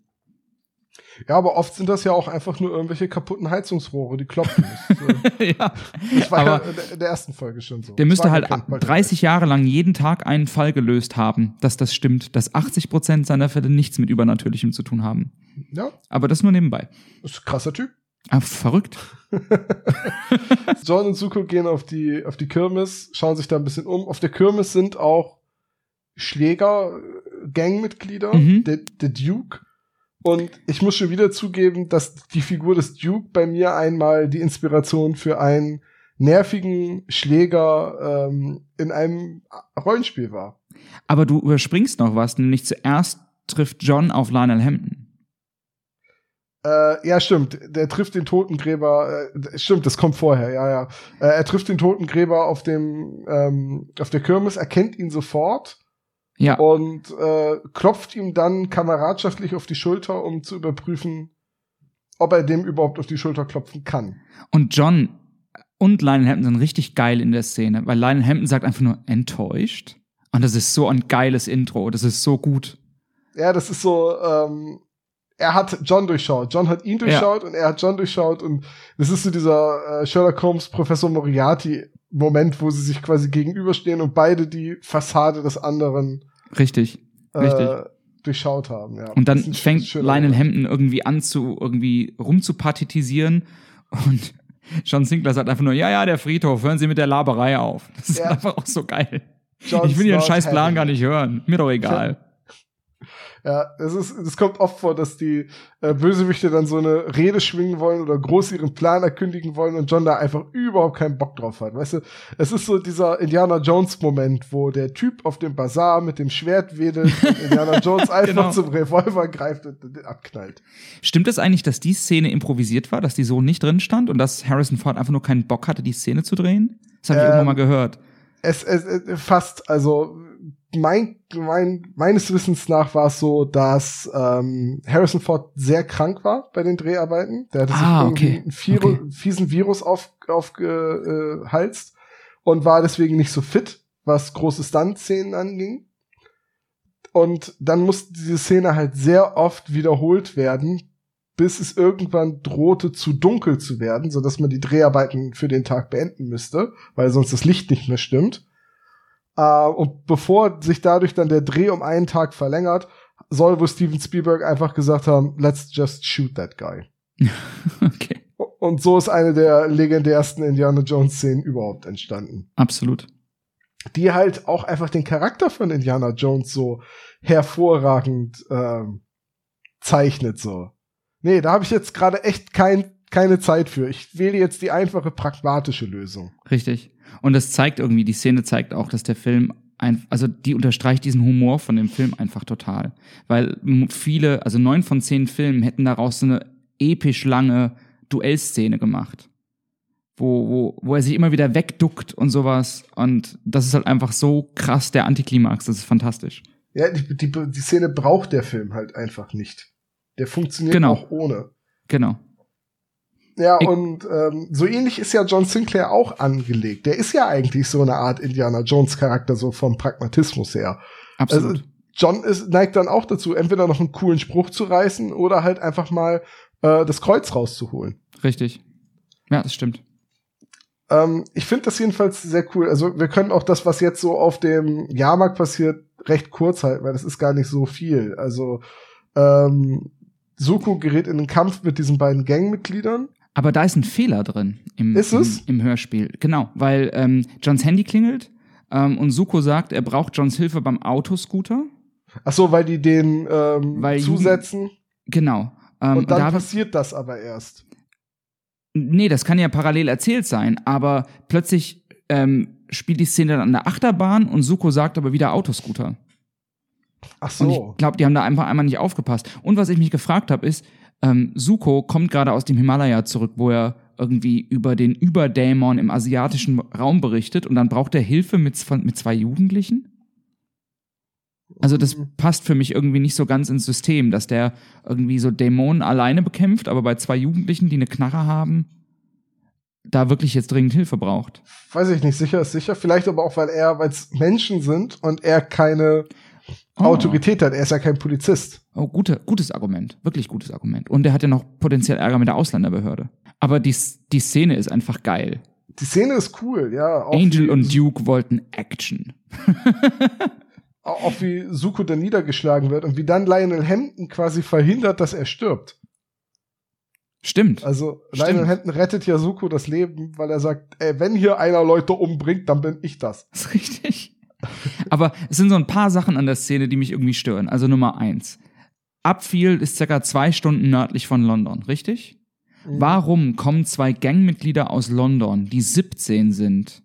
Ja, aber oft sind das ja auch einfach nur irgendwelche kaputten Heizungsrohre, die klopfen. Das, äh, ja. das war ja Aber in der- in der ersten Folge schon so. Der Das müsste halt gekannt, bald 30 Jahre lang jeden Tag einen Fall gelöst haben, dass das stimmt, dass 80 Prozent seiner Fälle nichts mit Übernatürlichem zu tun haben. Ja, Aber das nur nebenbei. ist ein krasser Typ. Ah, verrückt. John und Zuko gehen auf die, auf die Kirmes, schauen sich da ein bisschen um. Auf der Kirmes sind auch Schläger, Gangmitglieder, Mhm. der, der Duke. Und ich muss schon wieder zugeben, dass die Figur des Duke bei mir einmal die Inspiration für einen nervigen Schläger ähm, in einem Rollenspiel war. Aber du überspringst noch was, nämlich zuerst trifft John auf Lionel Hampton. Äh, ja, stimmt. Der trifft den Totengräber. Äh, stimmt, das kommt vorher. Ja, ja. Äh, er trifft den Totengräber auf dem ähm, auf der Kirmes, erkennt ihn sofort Ja, und äh, klopft ihm dann kameradschaftlich auf die Schulter, um zu überprüfen, ob er dem überhaupt auf die Schulter klopfen kann. und John und Lionel Hampton sind richtig geil in der Szene, weil Lionel Hampton sagt einfach nur enttäuscht. Und das ist so ein geiles Intro, das ist so gut. Ja, das ist so. Ähm, er hat John durchschaut. John hat ihn durchschaut und er hat John durchschaut und das ist so dieser äh, Sherlock Holmes Professor Moriarty Moment, wo sie sich quasi gegenüberstehen und beide die Fassade des anderen Richtig, richtig. äh, durchschaut haben. Ja. Und dann fängt Lionel. Hampton irgendwie an zu irgendwie rumzupartitisieren und John Sinclair sagt einfach nur, ja, ja, der Friedhof, hören Sie mit der Laberei auf. Das ist Ja. einfach auch so geil. John's ich will Ihren scheiß Plan gar nicht hören. Mir doch egal. Ja, es ist, es kommt oft vor, dass die äh, Bösewichte dann so eine Rede schwingen wollen oder groß ihren Plan erkündigen wollen und John da einfach überhaupt keinen Bock drauf hat. Weißt du, es ist so dieser Indiana Jones Moment, wo der Typ auf dem Bazar mit dem Schwert wedelt und Indiana Jones einfach Genau. zum Revolver greift und den abknallt. Stimmt es eigentlich, dass die Szene improvisiert war, dass die so nicht drin stand und dass Harrison Ford einfach nur keinen Bock hatte, die Szene zu drehen? Das habe ich Ähm, irgendwann mal gehört. Es, es, es fast, also mein, mein, meines Wissens nach war es so, dass ähm, Harrison Ford sehr krank war bei den Dreharbeiten. Der hatte sich Ah, irgendwie okay. einen Viru Okay. fiesen Virus auf, aufgehalst und war deswegen nicht so fit, was große Stunt-Szenen anging. Und dann musste diese Szene halt sehr oft wiederholt werden, bis es irgendwann drohte zu dunkel zu werden, so dass man die Dreharbeiten für den Tag beenden müsste, weil sonst das Licht nicht mehr stimmt. Äh, und bevor sich dadurch dann der Dreh um einen Tag verlängert, soll wohl Steven Spielberg einfach gesagt haben, let's just shoot that guy. Okay, Und so ist eine der legendärsten Indiana Jones Szenen überhaupt entstanden. absolut. Die halt auch einfach den Charakter von Indiana Jones so hervorragend ähm, zeichnet so. Nee, da habe ich jetzt gerade echt kein, keine Zeit für. Ich wähle jetzt die einfache pragmatische Lösung. Richtig. Und das zeigt irgendwie, die Szene zeigt auch, dass der Film ein, also die unterstreicht diesen Humor von dem Film einfach total. Weil viele, also neun von zehn Filmen hätten daraus so eine episch lange Duellszene gemacht. Wo, wo, wo er sich immer wieder wegduckt und sowas. Und das ist halt einfach so krass der Antiklimax. Das ist fantastisch. Ja, die, die, die Szene braucht der Film halt einfach nicht. Der funktioniert Genau. auch ohne. Genau. Ja, und ähm, so ähnlich ist ja John Sinclair auch angelegt. Der ist ja eigentlich so eine Art Indiana Jones Charakter, so vom Pragmatismus her. Absolut. Also John ist, neigt dann auch dazu, entweder noch einen coolen Spruch zu reißen oder halt einfach mal äh, das Kreuz rauszuholen. Richtig. Ja, das stimmt. Ähm, ich finde das jedenfalls sehr cool. Also wir können auch das, was jetzt so auf dem Jahrmarkt passiert, recht kurz halten, weil das ist gar nicht so viel. Also ähm, Suko gerät in den Kampf mit diesen beiden Gangmitgliedern. Aber da ist ein Fehler drin im, Ist es? im, im Hörspiel. Genau, weil ähm, Johns Handy klingelt ähm, und Suko sagt, er braucht Johns Hilfe beim Autoscooter. Ach so, weil die den ähm, Weil zusetzen. Genau. Ähm, und dann da, passiert das aber erst. nee, das kann ja parallel erzählt sein, aber plötzlich ähm, spielt die Szene dann an der Achterbahn und Suko sagt aber wieder Autoscooter. Ach Und so. ich glaube, die haben da einfach einmal nicht aufgepasst. Und was ich mich gefragt habe, ist, ähm, Suko kommt gerade aus dem Himalaya zurück, wo er irgendwie über den Überdämon im asiatischen Raum berichtet und dann braucht er Hilfe mit, mit zwei Jugendlichen? Also das Mhm. passt für mich irgendwie nicht so ganz ins System, dass der irgendwie so Dämonen alleine bekämpft, aber bei zwei Jugendlichen, die eine Knarre haben, da wirklich jetzt dringend Hilfe braucht. Weiß ich nicht, sicher ist sicher. Vielleicht aber auch, weil er, weil es Menschen sind und er keine Oh. Autorität hat. Er ist ja kein Polizist. Oh, gute, gutes Argument. Wirklich gutes Argument. Und er hat ja noch potenziell Ärger mit der Ausländerbehörde. Aber die, die Szene ist einfach geil. Die Szene ist cool, ja. Angel und Duke wollten Action. Auch wie Suko dann niedergeschlagen wird und wie dann Lionel Hampton quasi verhindert, dass er stirbt. Stimmt. Also Stimmt. Lionel Hampton rettet ja Suko das Leben, weil er sagt, ey, wenn hier einer Leute umbringt, dann bin ich das. Das ist richtig. Aber es sind so ein paar Sachen an der Szene, die mich irgendwie stören. Also Nummer eins. Upfield ist circa zwei Stunden nördlich von London, richtig? Mhm. Warum kommen zwei Gangmitglieder aus London, die 17 sind,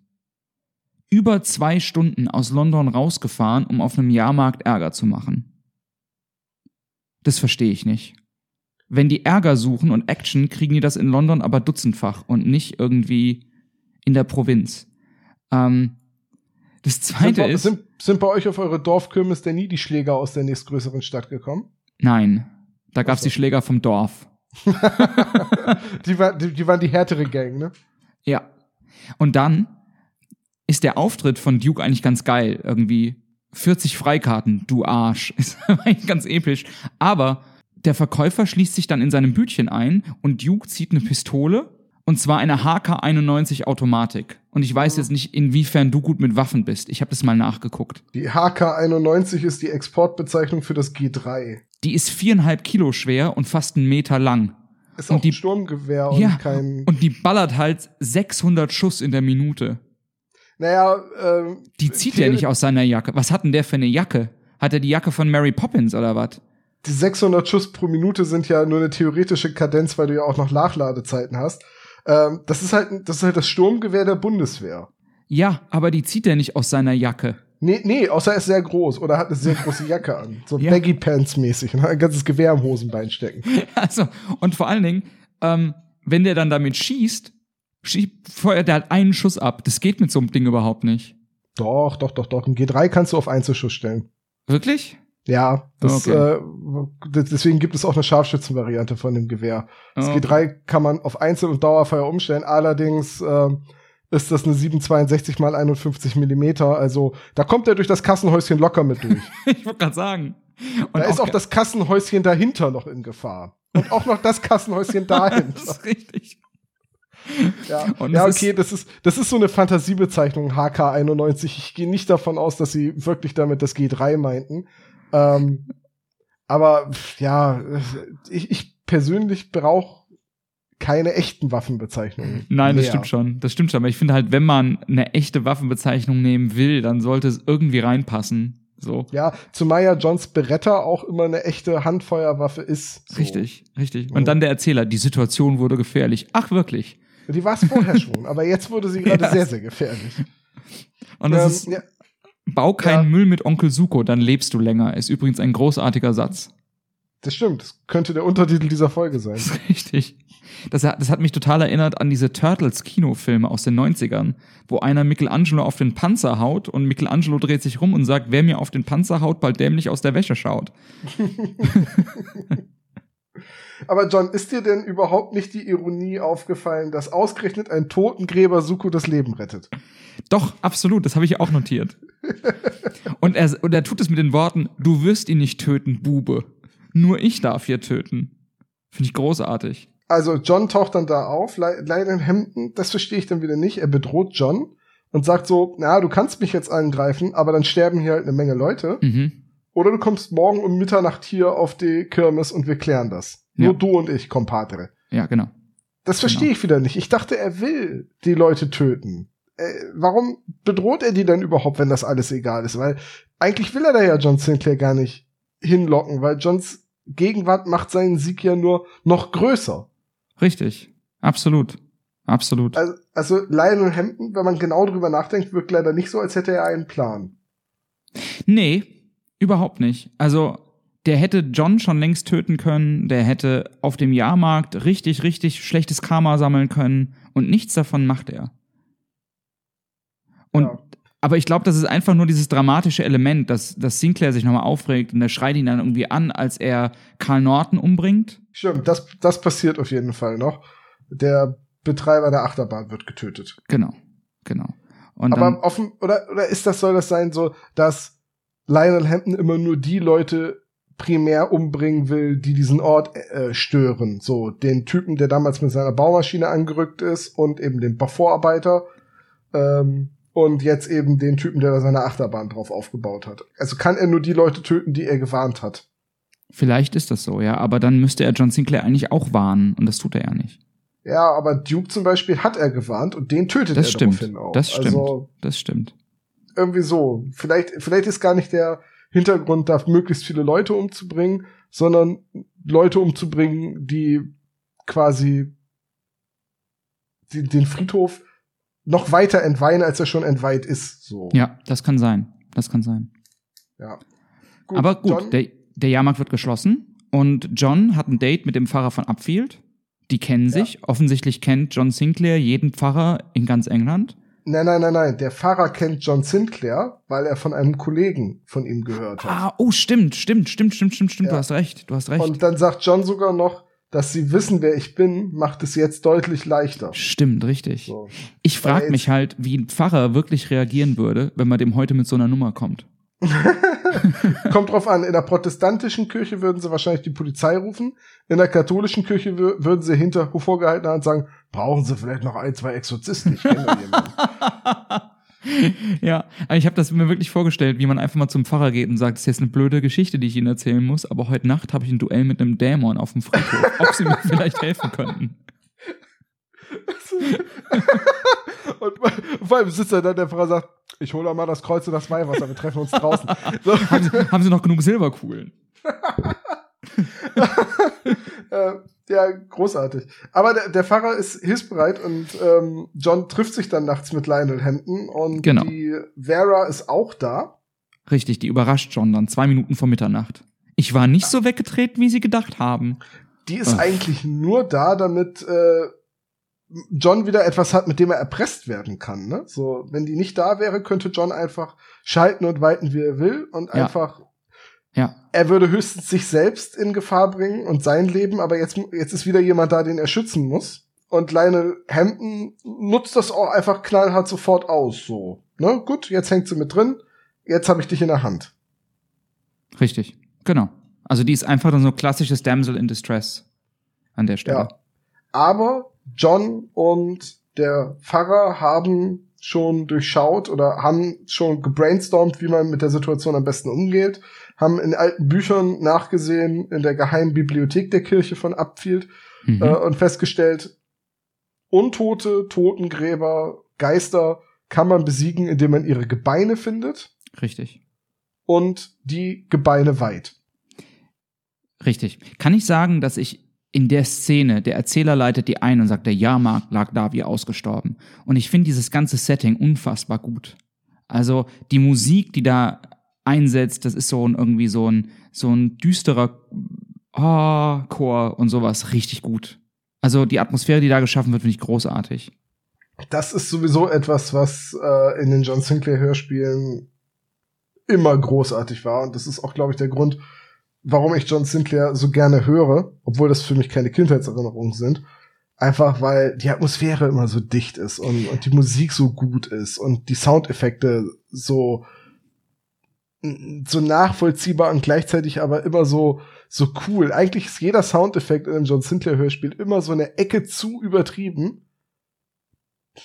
über zwei Stunden aus London rausgefahren, um auf einem Jahrmarkt Ärger zu machen? Das verstehe ich nicht. Wenn die Ärger suchen und Action, kriegen die das in London aber dutzendfach und nicht irgendwie in der Provinz. Ähm, das Sind, zweite bei- ist. sind, sind bei euch auf eure Dorfkirmes denn nie die Schläger aus der nächstgrößeren Stadt gekommen? Nein, da gab's Ach so. die Schläger vom Dorf. die, war, die, die waren die härtere Gang, ne? Ja. Und dann ist der Auftritt von Duke eigentlich ganz geil. Irgendwie 40 Freikarten, du Arsch. Ist eigentlich ganz episch. Aber der Verkäufer schließt sich dann in seinem Bütchen ein und Duke zieht eine Pistole. Und zwar eine HK-91 Automatik. Und ich weiß jetzt nicht, inwiefern du gut mit Waffen bist. Ich habe das mal nachgeguckt. Die HK91 ist die Exportbezeichnung für das G3. Die ist viereinhalb Kilo schwer und fast einen Meter lang. Ist Und auch die- ein Sturmgewehr und ja, kein. und die ballert halt 600 Schuss in der Minute. naja, ähm, Die zieht er nicht aus seiner Jacke. Was hat denn der für eine Jacke? Hat er die Jacke von Mary Poppins oder was? Die 600 Schuss pro Minute sind ja nur eine theoretische Kadenz, weil du ja auch noch Nachladezeiten hast. Ähm, das ist halt, das ist halt das Sturmgewehr der Bundeswehr. Ja, aber die zieht er nicht aus seiner Jacke. Nee, nee, außer er ist sehr groß oder hat eine sehr große Jacke an. So Ja. Baggy Pants mäßig und hat ein ganzes Gewehr im Hosenbein stecken. Also, und vor allen Dingen, ähm, wenn der dann damit schießt, schießt, feuert er halt einen Schuss ab. Das geht mit so einem Ding überhaupt nicht. Doch, doch, doch, doch. Ein G3 kannst du auf Einzelschuss stellen. Wirklich? Ja, das, Okay. äh, deswegen gibt es auch eine Scharfschützenvariante von dem Gewehr. Das Okay. G3 kann man auf Einzel- und Dauerfeuer umstellen. Allerdings ähm, ist das eine 762 mal 51 Millimeter. Also da kommt er durch das Kassenhäuschen locker mit durch. Ich wollte gerade sagen. Und da ist auch das Kassenhäuschen dahinter noch in Gefahr. Und auch noch das Kassenhäuschen das dahinter. ist richtig. Ja, ja okay, das ist, das ist so eine Fantasiebezeichnung, HK91. Ich gehe nicht davon aus, dass sie wirklich damit das G3 meinten. Ähm, aber ja, ich, ich persönlich brauche keine echten Waffenbezeichnungen. Nein, das mehr. stimmt schon. Das stimmt schon. Aber ich finde halt, wenn man eine echte Waffenbezeichnung nehmen will, dann sollte es irgendwie reinpassen. So. Ja, zumal ja Johns Beretta auch immer eine echte Handfeuerwaffe ist. So. Richtig, richtig. Und dann der Erzähler, die Situation wurde gefährlich. Ach, wirklich. Die war es vorher schon, aber jetzt wurde sie gerade Ja. sehr, sehr gefährlich. Und das Ähm, ist, ja, bau keinen ja. Müll mit Onkel Suko, dann lebst du länger. Ist übrigens ein großartiger Satz. das stimmt. Das könnte der Untertitel dieser Folge sein. Das ist richtig. Das hat, das hat mich total erinnert an diese Turtles-Kinofilme aus den 90ern, wo einer Michelangelo auf den Panzer haut und Michelangelo dreht sich rum und sagt, wer mir auf den Panzer haut, bald dämlich aus der Wäsche schaut. Aber John, ist dir denn überhaupt nicht die Ironie aufgefallen, dass ausgerechnet ein Totengräber Suko das Leben rettet? Doch, absolut, das habe ich auch notiert. Und er, und er tut es mit den Worten, du wirst ihn nicht töten, Bube. Nur ich darf hier töten. Finde ich großartig. Also John taucht dann da auf, Le- Lionel Hampton, das verstehe ich dann wieder nicht. Er bedroht John und sagt so, na, du kannst mich jetzt angreifen, aber dann sterben hier halt eine Menge Leute. Mhm. Oder du kommst morgen um Mitternacht hier auf die Kirmes und wir klären das. Ja. Nur du und ich, Compadre. Ja, genau. Das verstehe Genau. ich wieder nicht. Ich dachte, er will die Leute töten. Äh, warum bedroht er die dann überhaupt, wenn das alles egal ist? Weil eigentlich will er da ja John Sinclair gar nicht hinlocken, weil Johns Gegenwart macht seinen Sieg ja nur noch größer. Richtig. Absolut. Absolut. Also, also Lionel Hampton, wenn man genau drüber nachdenkt, wirkt leider nicht so, als hätte er einen Plan. Nee, überhaupt nicht. Also, der hätte John schon längst töten können, der hätte auf dem Jahrmarkt richtig, richtig schlechtes Karma sammeln können und nichts davon macht er. Und Ja. aber ich glaube, das ist einfach nur dieses dramatische Element, dass, dass Sinclair sich nochmal aufregt und er schreit ihn dann irgendwie an, als er Karl Norton umbringt. Stimmt, das, das passiert auf jeden Fall noch. Der Betreiber der Achterbahn wird getötet. Genau, genau. Und Aber dann, offen, oder, oder ist das, soll das sein, so, dass Lionel Hampton immer nur die Leute primär umbringen will, die diesen Ort äh, stören. So den Typen, der damals mit seiner Baumaschine angerückt ist und eben den Vorarbeiter ähm, und jetzt eben den Typen, der da seine Achterbahn drauf aufgebaut hat. Also kann er nur die Leute töten, die er gewarnt hat. Vielleicht ist das so, ja, aber dann müsste er John Sinclair eigentlich auch warnen und das tut er ja nicht. Ja, aber Duke zum Beispiel hat er gewarnt und den tötet das er stimmt. daraufhin auch. Das stimmt. Also das stimmt. irgendwie so. Vielleicht, vielleicht ist gar nicht der Hintergrund, da möglichst viele Leute umzubringen, sondern Leute umzubringen, die quasi den Friedhof noch weiter entweihen, als er schon entweiht ist. So. Ja, das kann sein. Das kann sein. Ja. Aber gut, John- der, der Jahrmarkt wird geschlossen und John hat ein Date mit dem Pfarrer von Upfield. Die kennen sich. Offensichtlich kennt John Sinclair jeden Pfarrer in ganz England. Nein, nein, nein, nein. Der Pfarrer kennt John Sinclair, weil er von einem Kollegen von ihm gehört hat. Ah, oh, stimmt, stimmt, stimmt, stimmt, stimmt, stimmt. Ja. Du hast recht, du hast recht. Und dann sagt John sogar noch, dass sie wissen, wer ich bin, macht es jetzt deutlich leichter. Stimmt, richtig. So. Ich frage mich halt, wie ein Pfarrer wirklich reagieren würde, wenn man dem heute mit so einer Nummer kommt. Kommt drauf an, in der protestantischen Kirche würden sie wahrscheinlich die Polizei rufen. In der katholischen Kirche wür- würden sie hinter vorgehaltener Hand sagen, brauchen sie vielleicht noch ein, zwei Exorzisten. Ich kenne jemanden. ja, ich habe das mir wirklich vorgestellt, wie man einfach mal zum Pfarrer geht und sagt, das ist jetzt eine blöde Geschichte, die ich Ihnen erzählen muss, aber heute Nacht habe ich ein Duell mit einem Dämon auf dem Friedhof. Ob Sie mir vielleicht helfen könnten. Und vor allem sitzt er dann, der Pfarrer sagt, ich hole mal das Kreuz und das Weihwasser, wir treffen uns draußen. So, Haben Sie, haben Sie noch genug Silberkugeln? äh, ja, großartig. Aber der, der Pfarrer ist hilfsbereit und ähm, John trifft sich dann nachts mit Lionel Hampton und Genau. die Vera ist auch da. Richtig, die überrascht John dann zwei Minuten vor Mitternacht. Ich war nicht so weggetreten, wie Sie gedacht haben. Die ist Ach. eigentlich nur da, damit äh, John wieder etwas hat, mit dem er erpresst werden kann. Ne? So, wenn die nicht da wäre, könnte John einfach schalten und walten, wie er will und Ja. einfach Ja, er würde höchstens sich selbst in Gefahr bringen und sein Leben, aber jetzt, jetzt ist wieder jemand da, den er schützen muss. Und Lionel Hampton nutzt das auch einfach knallhart sofort aus. So, ne? Gut, jetzt hängt sie mit drin. Jetzt habe ich dich in der Hand. richtig. Genau. Also die ist einfach dann so klassisches Damsel in Distress an der Stelle. Ja. Aber John und der Pfarrer haben schon durchschaut oder haben schon gebrainstormt, wie man mit der Situation am besten umgeht, haben in alten Büchern nachgesehen, in der geheimen Bibliothek der Kirche von Upfield Mhm. äh, und festgestellt, Untote, Totengräber, Geister kann man besiegen, indem man ihre Gebeine findet Richtig. und die Gebeine weiht. Richtig. Kann ich sagen, dass ich in der Szene, der Erzähler leitet die ein und sagt, der Jahrmarkt lag da wie ausgestorben. Und ich finde dieses ganze Setting unfassbar gut. Also die Musik, die da einsetzt, das ist so ein, irgendwie so ein, so ein düsterer ah, Chor und sowas richtig gut. Also die Atmosphäre, die da geschaffen wird, finde ich großartig. Das ist sowieso etwas, was äh, in den John Sinclair Hörspielen immer großartig war. Und das ist auch, glaube ich, der Grund, warum ich John Sinclair so gerne höre, obwohl das für mich keine Kindheitserinnerungen sind. Einfach weil die Atmosphäre immer so dicht ist und, und die Musik so gut ist und die Soundeffekte so so nachvollziehbar und gleichzeitig aber immer so so cool. Eigentlich ist jeder Soundeffekt in einem John Sinclair Hörspiel immer so eine Ecke zu übertrieben.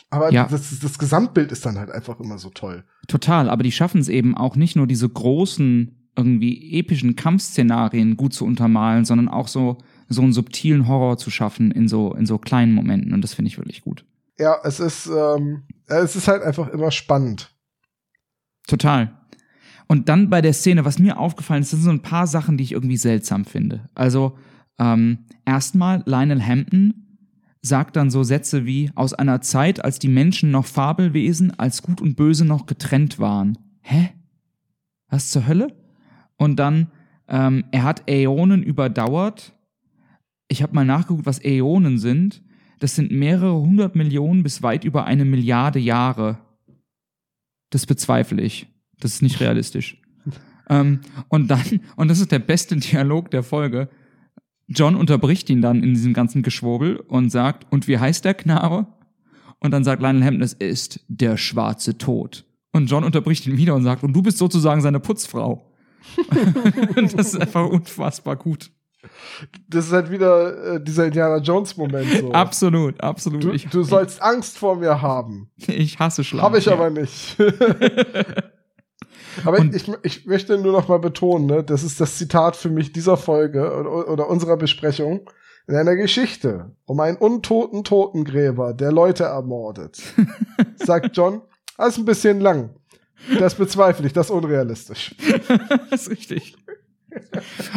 Aber Ja. das, das Gesamtbild ist dann halt einfach immer so toll. Total, aber die schaffen es eben auch nicht nur diese großen, irgendwie epischen Kampfszenarien gut zu untermalen, sondern auch so, so einen subtilen Horror zu schaffen in so, in so kleinen Momenten. Und das finde ich wirklich gut. Ja, es ist, ähm, es ist halt einfach immer spannend. Total. Und dann bei der Szene, was mir aufgefallen ist, sind so ein paar Sachen, die ich irgendwie seltsam finde. Also, ähm, erstmal Lionel Hampton sagt dann so Sätze wie aus einer Zeit, als die Menschen noch Fabelwesen, als Gut und Böse noch getrennt waren. Hä? Was zur Hölle? Und dann, ähm, er hat Äonen überdauert. Ich habe mal nachgeguckt, was Äonen sind. Das sind mehrere hundert Millionen bis weit über eine Milliarde Jahre. Das bezweifle ich. Das ist nicht realistisch. ähm, und dann, und das ist der beste Dialog der Folge. John unterbricht ihn dann in diesem ganzen Geschwurbel und sagt, und wie heißt der Knabe? Und dann sagt Lionel Hampton, es ist der schwarze Tod. Und John unterbricht ihn wieder und sagt, und du bist sozusagen seine Putzfrau. das ist einfach unfassbar gut. Das ist halt wieder äh, dieser Indiana Jones-Moment. So. Absolut, absolut. Du, Ich- du sollst Angst vor mir haben. Ich hasse Schlaf. Habe ich ja. aber nicht. aber Und- ich, ich möchte nur noch mal betonen, ne, das ist das Zitat für mich dieser Folge oder, oder unserer Besprechung. In einer Geschichte um einen untoten Totengräber, der Leute ermordet, sagt John, das ist ein bisschen lang. Das bezweifle ich, das ist unrealistisch. das ist richtig.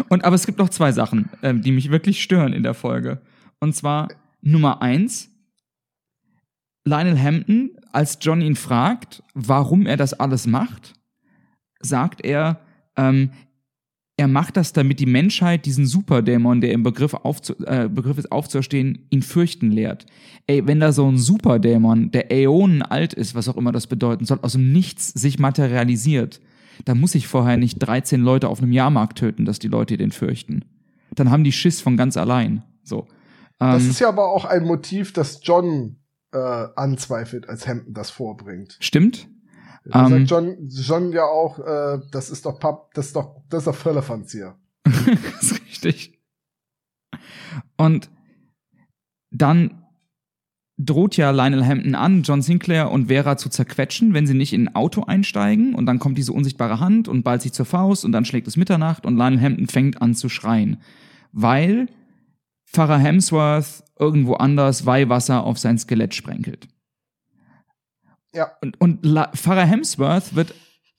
Und aber es gibt noch zwei Sachen, ähm, die mich wirklich stören in der Folge. Und zwar Nummer eins, Lionel Hampton, als John ihn fragt, warum er das alles macht, sagt er, ähm, er macht das, damit die Menschheit diesen Superdämon, der im Begriff, aufzu äh, Begriff ist aufzuerstehen, ihn fürchten lehrt. Ey, wenn da so ein Superdämon, der Äonen alt ist, was auch immer das bedeuten soll, aus dem Nichts sich materialisiert, da muss ich vorher nicht 13 Leute auf einem Jahrmarkt töten, dass die Leute den fürchten. Dann haben die Schiss von ganz allein. So. Das Ähm, ist ja aber auch ein Motiv, das John äh, anzweifelt, als Hampton das vorbringt. stimmt? Da Ähm. sagt John, John ja auch, äh, das ist doch Pap, das ist doch, das ist doch Firlefanz hier. das ist richtig. Und dann droht ja Lionel Hampton an, John Sinclair und Vera zu zerquetschen, wenn sie nicht in ein Auto einsteigen. Und dann kommt diese unsichtbare Hand und ballt sich zur Faust und dann schlägt es Mitternacht und Lionel Hampton fängt an zu schreien. Weil Pfarrer Hemsworth irgendwo anders Weihwasser auf sein Skelett sprenkelt. Ja. Und, und La Pfarrer Hemsworth wird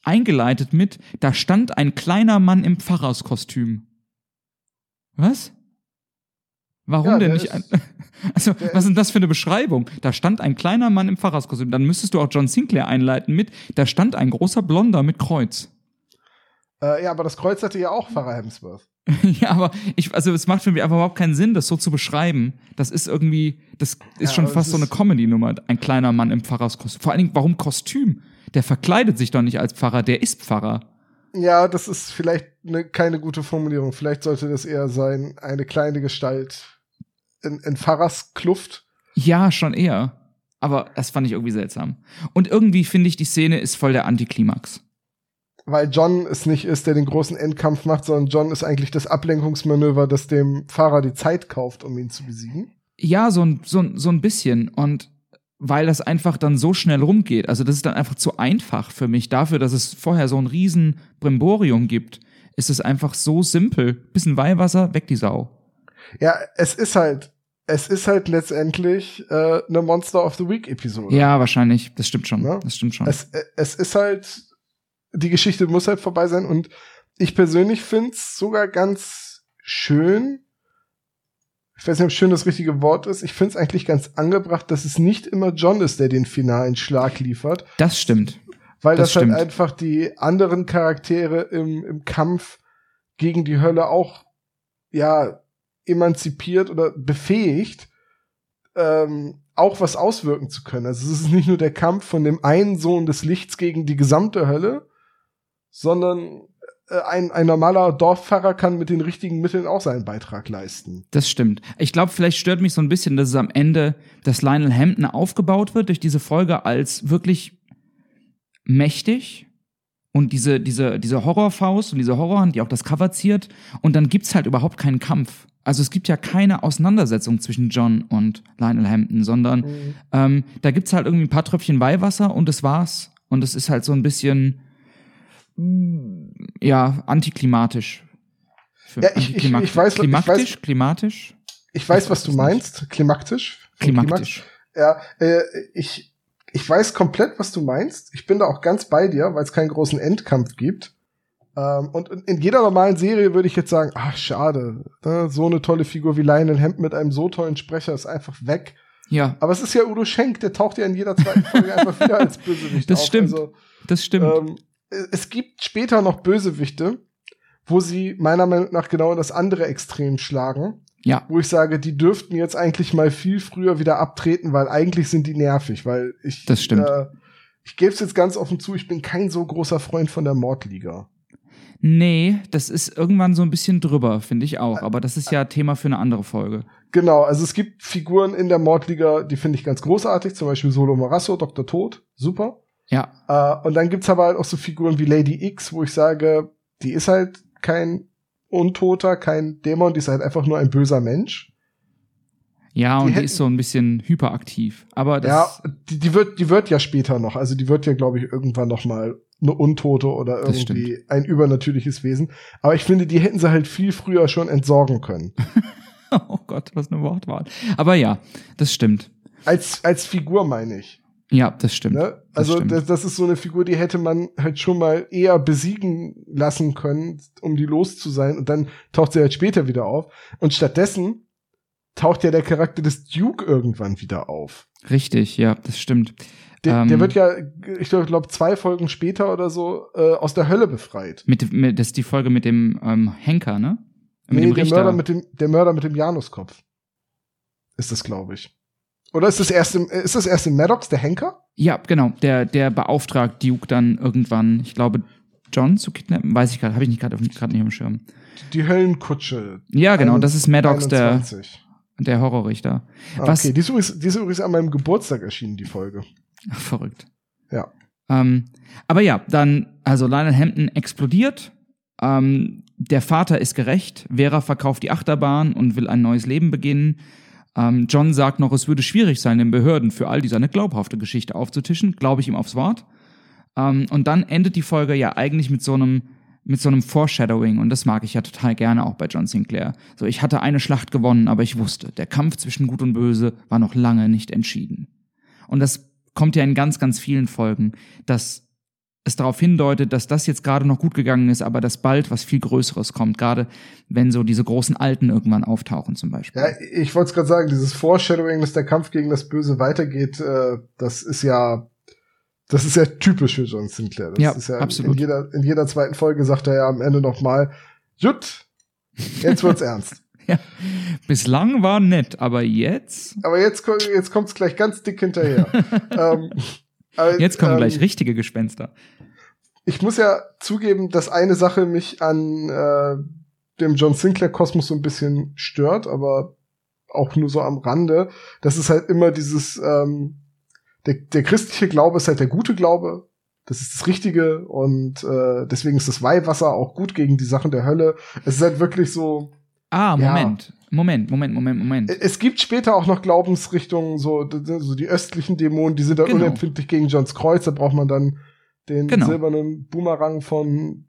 eingeleitet mit, da stand ein kleiner Mann im Pfarrerskostüm. Was? Warum Ja, denn nicht? ist- Ein, also, was ist denn das für eine Beschreibung? Da stand ein kleiner Mann im Pfarrerskostüm. Dann müsstest du auch John Sinclair einleiten mit, da stand ein großer Blonder mit Kreuz. Äh, ja, aber das Kreuz hatte ja auch Pfarrer Hemsworth. ja, aber ich, also es macht für mich einfach überhaupt keinen Sinn, das so zu beschreiben. Das ist irgendwie, das ist Ja, schon fast so eine Comedy-Nummer, ein kleiner Mann im Pfarrerskostüm. Vor allen Dingen, warum Kostüm? Der verkleidet sich doch nicht als Pfarrer, der ist Pfarrer. Ja, das ist vielleicht ne, keine gute Formulierung. Vielleicht sollte das eher sein, eine kleine Gestalt in, in Pfarrerskluft. Ja, schon eher. Aber das fand ich irgendwie seltsam. Und irgendwie finde ich, die Szene ist voll der Antiklimax. Weil John es nicht ist, der den großen Endkampf macht, sondern John ist eigentlich das Ablenkungsmanöver, das dem Fahrer die Zeit kauft, um ihn zu besiegen. Ja, so ein, so, ein- so ein bisschen. Und weil das einfach dann so schnell rumgeht, also das ist dann einfach zu einfach für mich dafür, dass es vorher so ein riesen Brimborium gibt, ist es einfach so simpel. Bisschen Weihwasser, weg die Sau. Ja, es ist halt, es ist halt letztendlich äh, eine Monster of the Week Episode. Ja, wahrscheinlich. Das stimmt schon. Ja. Das stimmt schon. Es, äh, es ist halt, die Geschichte muss halt vorbei sein und ich persönlich find's sogar ganz schön. Ich weiß nicht, ob schön das richtige Wort ist. Ich find's eigentlich ganz angebracht, dass es nicht immer John ist, der den finalen Schlag liefert, Das stimmt. weil Das das, halt stimmt. einfach die anderen Charaktere im, im Kampf gegen die Hölle auch, ja, emanzipiert oder befähigt, ähm, auch was auswirken zu können. Also es ist nicht nur der Kampf von dem einen Sohn des Lichts gegen die gesamte Hölle, sondern äh, ein, ein normaler Dorfpfarrer kann mit den richtigen Mitteln auch seinen Beitrag leisten. Das stimmt. Ich glaube, vielleicht stört mich so ein bisschen, dass es am Ende, dass Lionel Hampton aufgebaut wird durch diese Folge als wirklich mächtig und diese, diese, diese Horrorfaust und diese Horrorhand, die auch das Cover ziert. Und dann gibt's halt überhaupt keinen Kampf. Also es gibt ja keine Auseinandersetzung zwischen John und Lionel Hampton, sondern ähm, da gibt's halt irgendwie ein paar Tröpfchen Weihwasser und das war's. Und es ist halt so ein bisschen, ja, antiklimatisch. Für Ja, ich- ich- ich weiß- ich Klimaktisch? weiß- Klimatisch? Ich weiß, Ich was du meinst. Klimaktisch. Klimaktisch. Ja, äh, ich, ich weiß komplett, was du meinst. Ich bin da auch ganz bei dir, weil es keinen großen Endkampf gibt. Ähm, und in- jeder normalen Serie würde ich jetzt sagen, ach, schade, ne? so eine tolle Figur wie Lionel Hemd mit einem so tollen Sprecher ist einfach weg. Ja, Aber es ist ja Udo Schenk, der taucht ja in jeder zweiten Folge einfach wieder als Bösewicht Das auf. stimmt. Also, das stimmt. ähm, es gibt später noch Bösewichte, wo sie meiner Meinung nach genau in das andere Extrem schlagen ja, wo ich sage, die dürften jetzt eigentlich mal viel früher wieder abtreten, weil eigentlich sind die nervig, weil ich Das stimmt. Äh, ich gebe es jetzt ganz offen zu, ich bin kein so großer Freund von der Mordliga. nee, das ist irgendwann so ein bisschen drüber, finde ich auch. Aber das ist ja Thema für eine andere Folge. Genau, also es gibt Figuren in der Mordliga, die finde ich ganz großartig, zum Beispiel Solo Morasso, Dr. Tod, super. Ja. Äh, und dann gibt's aber halt auch so Figuren wie Lady X, wo ich sage, die ist halt kein Untoter, kein Dämon, die ist halt einfach nur ein böser Mensch. Ja, und die, hätten- ist so ein bisschen hyperaktiv. Aber das, ja, die, die wird, die wird ja später noch, also die wird ja, glaube ich, irgendwann noch mal eine Untote oder irgendwie ein übernatürliches Wesen. Aber ich finde, die hätten sie halt viel früher schon entsorgen können. oh Gott, was eine Wortwahl. Aber ja, das stimmt. Als, als Figur meine ich. Ja, das stimmt. Ne? Das Also stimmt. das, das ist so eine Figur, die hätte man halt schon mal eher besiegen lassen können, um die los zu sein. Und dann taucht sie halt später wieder auf. Und stattdessen taucht ja der Charakter des Duke irgendwann wieder auf. Richtig, ja, das stimmt. Der, Ähm, der wird ja, ich glaube, glaub, zwei Folgen später oder so äh, aus der Hölle befreit. Mit, mit, das ist die Folge mit dem ähm, Henker, ne? Mit nee, dem der Richter. Mörder mit dem, der Mörder mit dem Januskopf. Ist das, glaube ich. Oder ist das erst im, ist das erst in Maddox, der Henker? ja, genau. Der, der beauftragt Duke dann irgendwann, ich glaube, John zu kidnappen. Weiß ich gerade, habe ich nicht gerade nicht im Schirm. Die Höllenkutsche. Ja, genau, das ist Maddox, der, 21. der Horrorrichter. Ah, Was- Okay, die ist, übrigens, die ist übrigens an meinem Geburtstag erschienen, die Folge. Ach, verrückt. Ja. Ähm, aber ja, dann, also Lionel Hampton explodiert. Ähm, der Vater ist gerecht. Vera verkauft die Achterbahn und will ein neues Leben beginnen. Ähm, John sagt noch, es würde schwierig sein, den Behörden für all dies eine glaubhafte Geschichte aufzutischen. Glaube ich ihm aufs Wort. Ähm, und dann endet die Folge ja eigentlich mit so einem mit so einem Foreshadowing und das mag ich ja total gerne auch bei John Sinclair. So, ich hatte eine Schlacht gewonnen, aber ich wusste, der Kampf zwischen Gut und Böse war noch lange nicht entschieden. Und das kommt ja in ganz, ganz vielen Folgen, dass es darauf hindeutet, dass das jetzt gerade noch gut gegangen ist, aber dass bald was viel Größeres kommt, gerade wenn so diese großen Alten irgendwann auftauchen zum Beispiel. Ja, ich wollte es gerade sagen, dieses Foreshadowing, dass der Kampf gegen das Böse weitergeht, äh, das ist ja, das ist ja typisch für John Sinclair. Das Ja, ist ja absolut. In jeder, in jeder zweiten Folge sagt er ja am Ende noch mal, Jut, jetzt wird's ernst. Ja. Bislang war nett, aber jetzt, Aber jetzt, jetzt kommt's gleich ganz dick hinterher. ähm, aber, jetzt kommen ähm, gleich richtige Gespenster. Ich muss ja zugeben, dass eine Sache mich an äh, dem John Sinclair Kosmos so ein bisschen stört, aber auch nur so am Rande. Das ist halt immer dieses, ähm, der, der christliche Glaube ist halt der gute Glaube. Das ist das Richtige und äh, deswegen ist das Weihwasser auch gut gegen die Sachen der Hölle. Es ist halt wirklich so. Ah, Ja. Moment. Moment, Moment, Moment, Moment. Es gibt später auch noch Glaubensrichtungen, so, so die östlichen Dämonen, die sind dann Genau. unempfindlich gegen Johns Kreuz. Da braucht man dann den Genau. silbernen Boomerang von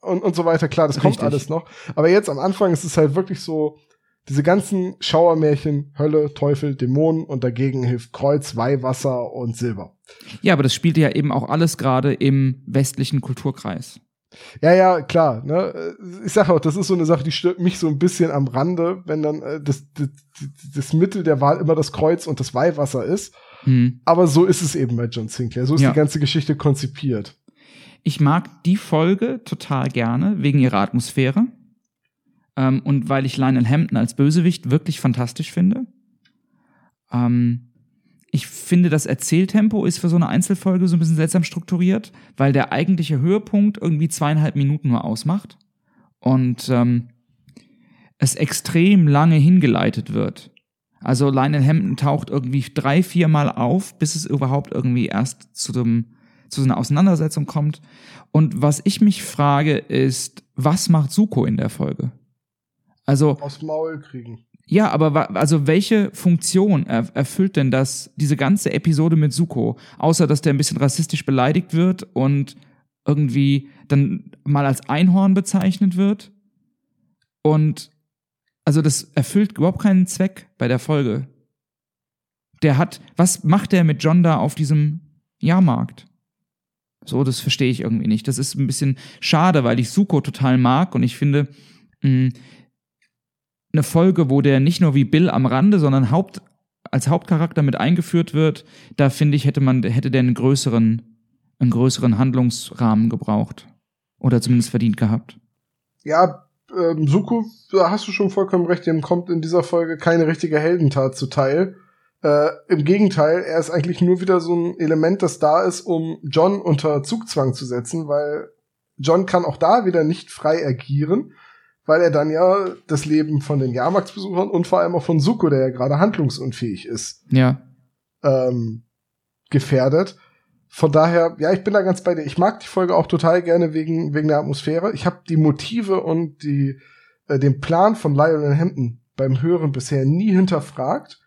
und, und so weiter. Klar, das kommt Richtig. alles noch. Aber jetzt am Anfang ist es halt wirklich so, diese ganzen Schauermärchen, Hölle, Teufel, Dämonen und dagegen hilft Kreuz, Weihwasser und Silber. Ja, aber das spielte ja eben auch alles gerade im westlichen Kulturkreis. Ja, ja, klar. Ne? Ich sage auch, das ist so eine Sache, die stört mich so ein bisschen am Rande, wenn dann äh, das, das, das Mittel der Wahl immer das Kreuz und das Weihwasser ist. Hm. Aber so ist es eben bei John Sinclair. So ist Ja. die ganze Geschichte konzipiert. Ich mag die Folge total gerne wegen ihrer Atmosphäre ähm, und weil ich Lionel Hampton als Bösewicht wirklich fantastisch finde. Ähm, ich finde, das Erzähltempo ist für so eine Einzelfolge so ein bisschen seltsam strukturiert, weil der eigentliche Höhepunkt irgendwie zweieinhalb Minuten nur ausmacht und ähm, es extrem lange hingeleitet wird. Also Lionel Hampton taucht irgendwie drei, vier Mal auf, bis es überhaupt irgendwie erst zu dem zu so einer Auseinandersetzung kommt. Und was ich mich frage, ist, was macht Suko in der Folge? Also, Aus Maul kriegen. ja, aber also welche Funktion er erfüllt denn das, diese ganze Episode mit Suko? Außer, dass der ein bisschen rassistisch beleidigt wird und irgendwie dann mal als Einhorn bezeichnet wird. Und also das erfüllt überhaupt keinen Zweck bei der Folge. Der hat, was macht der mit John da auf diesem Jahrmarkt? So, das verstehe ich irgendwie nicht. Das ist ein bisschen schade, weil ich Suko total mag und ich finde, mh, eine Folge, wo der nicht nur wie Bill am Rande, sondern Haupt, als Hauptcharakter mit eingeführt wird, da finde ich, hätte man, hätte der einen größeren, einen größeren Handlungsrahmen gebraucht. Oder zumindest verdient gehabt. Ja, ähm, Suko, da hast du schon vollkommen recht, dem kommt in dieser Folge keine richtige Heldentat zuteil. Äh, Im Gegenteil, er ist eigentlich nur wieder so ein Element, das da ist, um John unter Zugzwang zu setzen, weil John kann auch da wieder nicht frei agieren, weil er dann ja das Leben von den Jahrmarktsbesuchern und vor allem auch von Suko, der ja gerade handlungsunfähig ist, Ja. ähm, gefährdet. Von daher, ja, ich bin da ganz bei dir. Ich mag die Folge auch total gerne wegen, wegen der Atmosphäre. Ich habe die Motive und die, äh, den Plan von Lionel Hampton beim Hören bisher nie hinterfragt.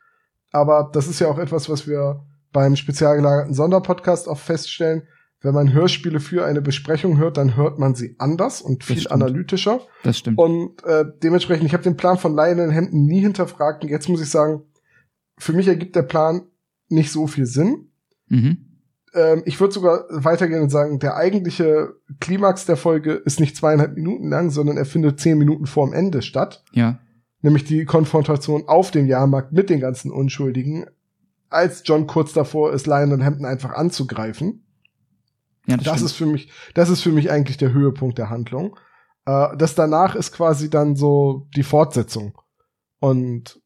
Aber das ist ja auch etwas, was wir beim spezial gelagerten Sonderpodcast auch feststellen. Wenn man Hörspiele für eine Besprechung hört, dann hört man sie anders und viel analytischer. Das stimmt. Und äh, dementsprechend, ich habe den Plan von Lionel Hampton nie hinterfragt. Und jetzt muss ich sagen, für mich ergibt der Plan nicht so viel Sinn. Mhm ähm, ich würde sogar weitergehen und sagen, der eigentliche Klimax der Folge ist nicht zweieinhalb Minuten lang, sondern er findet zehn Minuten vorm Ende statt. Ja. Nämlich die Konfrontation auf dem Jahrmarkt mit den ganzen Unschuldigen, als John kurz davor ist, Lionel Hampton einfach anzugreifen. Ja, das, das ist für mich, das ist für mich eigentlich der Höhepunkt der Handlung. Äh, das danach ist quasi dann so die Fortsetzung. Und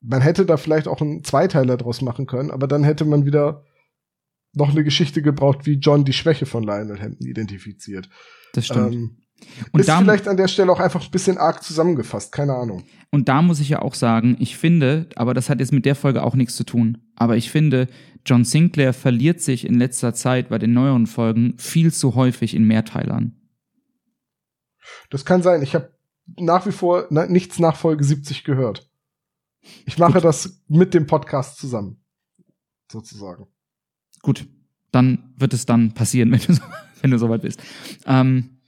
man hätte da vielleicht auch einen Zweiteiler draus machen können, aber dann hätte man wieder noch eine Geschichte gebraucht, wie John die Schwäche von Lionel Hampton identifiziert. Das stimmt. Ähm, und ist vielleicht an der Stelle auch einfach ein bisschen arg zusammengefasst, keine Ahnung. Und da muss ich ja auch sagen, ich finde, aber das hat jetzt mit der Folge auch nichts zu tun, aber ich finde, John Sinclair verliert sich in letzter Zeit bei den neueren Folgen viel zu häufig in Mehrteilern. Das kann sein. Ich habe nach wie vor nichts nach Folge 70 gehört. Ich mache Gut. das mit dem Podcast zusammen, sozusagen. Gut, dann wird es dann passieren, wenn du, so, wenn du soweit bist. Ähm,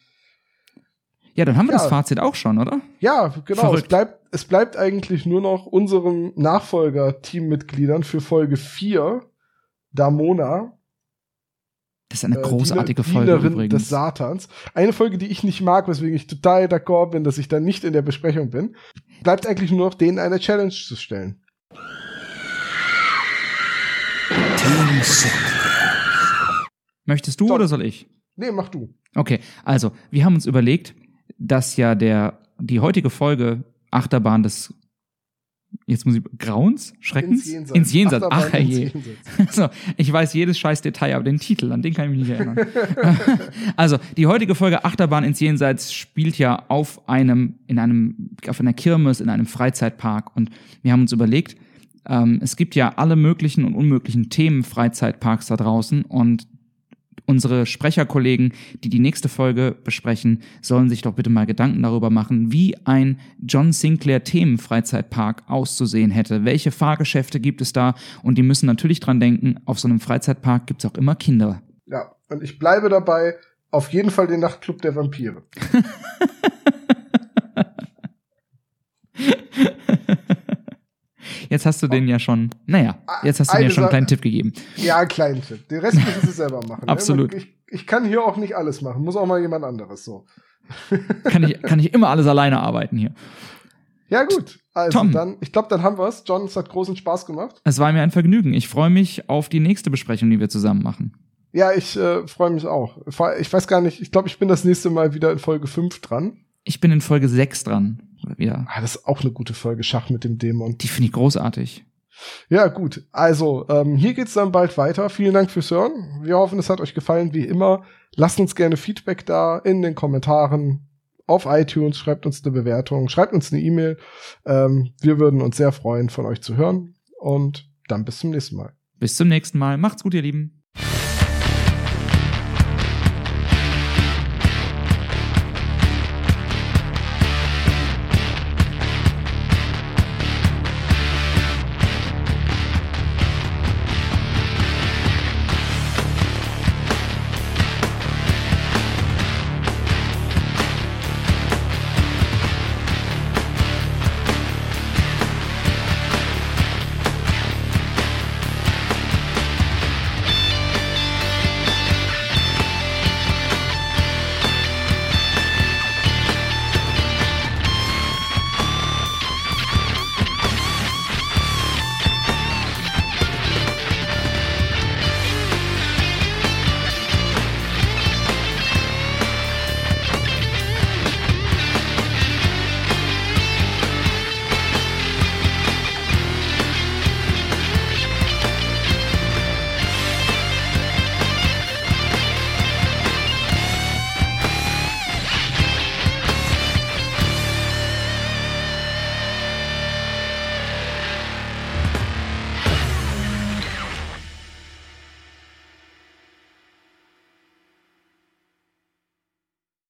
ja, dann haben wir ja. das Fazit auch schon, oder? Ja, genau. Es bleibt, es bleibt eigentlich nur noch unseren Nachfolger-Teammitgliedern für Folge 4, Damona. Das ist eine äh, großartige äh, Folge Dienerin übrigens. des Satans. Eine Folge, die ich nicht mag, weswegen ich total d'accord bin, dass ich da nicht in der Besprechung bin. Bleibt eigentlich nur noch denen eine Challenge zu stellen. Möchtest du Doch. oder soll ich? Nee, mach du. Okay, also, wir haben uns überlegt, dass ja der, die heutige Folge Achterbahn des jetzt muss ich Grauens, Schreckens ins Jenseits. Ins Jenseits. Ach je. So, ich weiß jedes scheiß Detail, aber den Titel, an den kann ich mich nicht erinnern. also die heutige Folge Achterbahn ins Jenseits spielt ja auf einem in einem auf einer Kirmes in einem Freizeitpark und wir haben uns überlegt, ähm, es gibt ja alle möglichen und unmöglichen Themen Freizeitparks da draußen und unsere Sprecherkollegen, die die nächste Folge besprechen, sollen sich doch bitte mal Gedanken darüber machen, wie ein John Sinclair Themenfreizeitpark auszusehen hätte. Welche Fahrgeschäfte gibt es da? Und die müssen natürlich dran denken, auf so einem Freizeitpark gibt es auch immer Kinder. Ja, und ich bleibe dabei, auf jeden Fall den Nachtclub der Vampire. Jetzt hast du den ja schon, naja, jetzt hast du den ja schon einen kleinen Tipp gegeben. Ja, einen kleinen Tipp. Den Rest müssen sie selber machen. Ne? Absolut. Ich, ich, kann hier auch nicht alles machen. Muss auch mal jemand anderes so. kann, ich, kann ich immer alles alleine arbeiten hier. Ja, gut. Also Tom. dann, ich glaube, dann haben wir es. John, es hat großen Spaß gemacht. Es war mir ein Vergnügen. Ich freue mich auf die nächste Besprechung, die wir zusammen machen. Ja, ich äh, freue mich auch. Ich weiß gar nicht, ich glaube, ich bin das nächste Mal wieder in Folge 5 dran. Ich bin in Folge 6 dran. Wieder. Ah, das ist auch eine gute Folge, Schach mit dem Dämon. Die finde ich großartig. Ja, gut. Also, ähm, hier geht's dann bald weiter. Vielen Dank fürs Hören. Wir hoffen, es hat euch gefallen, wie immer. Lasst uns gerne Feedback da in den Kommentaren auf iTunes. Schreibt uns eine Bewertung, schreibt uns eine E-Mail. Ähm, wir würden uns sehr freuen, von euch zu hören. Und dann bis zum nächsten Mal. Bis zum nächsten Mal. Macht's gut, ihr Lieben.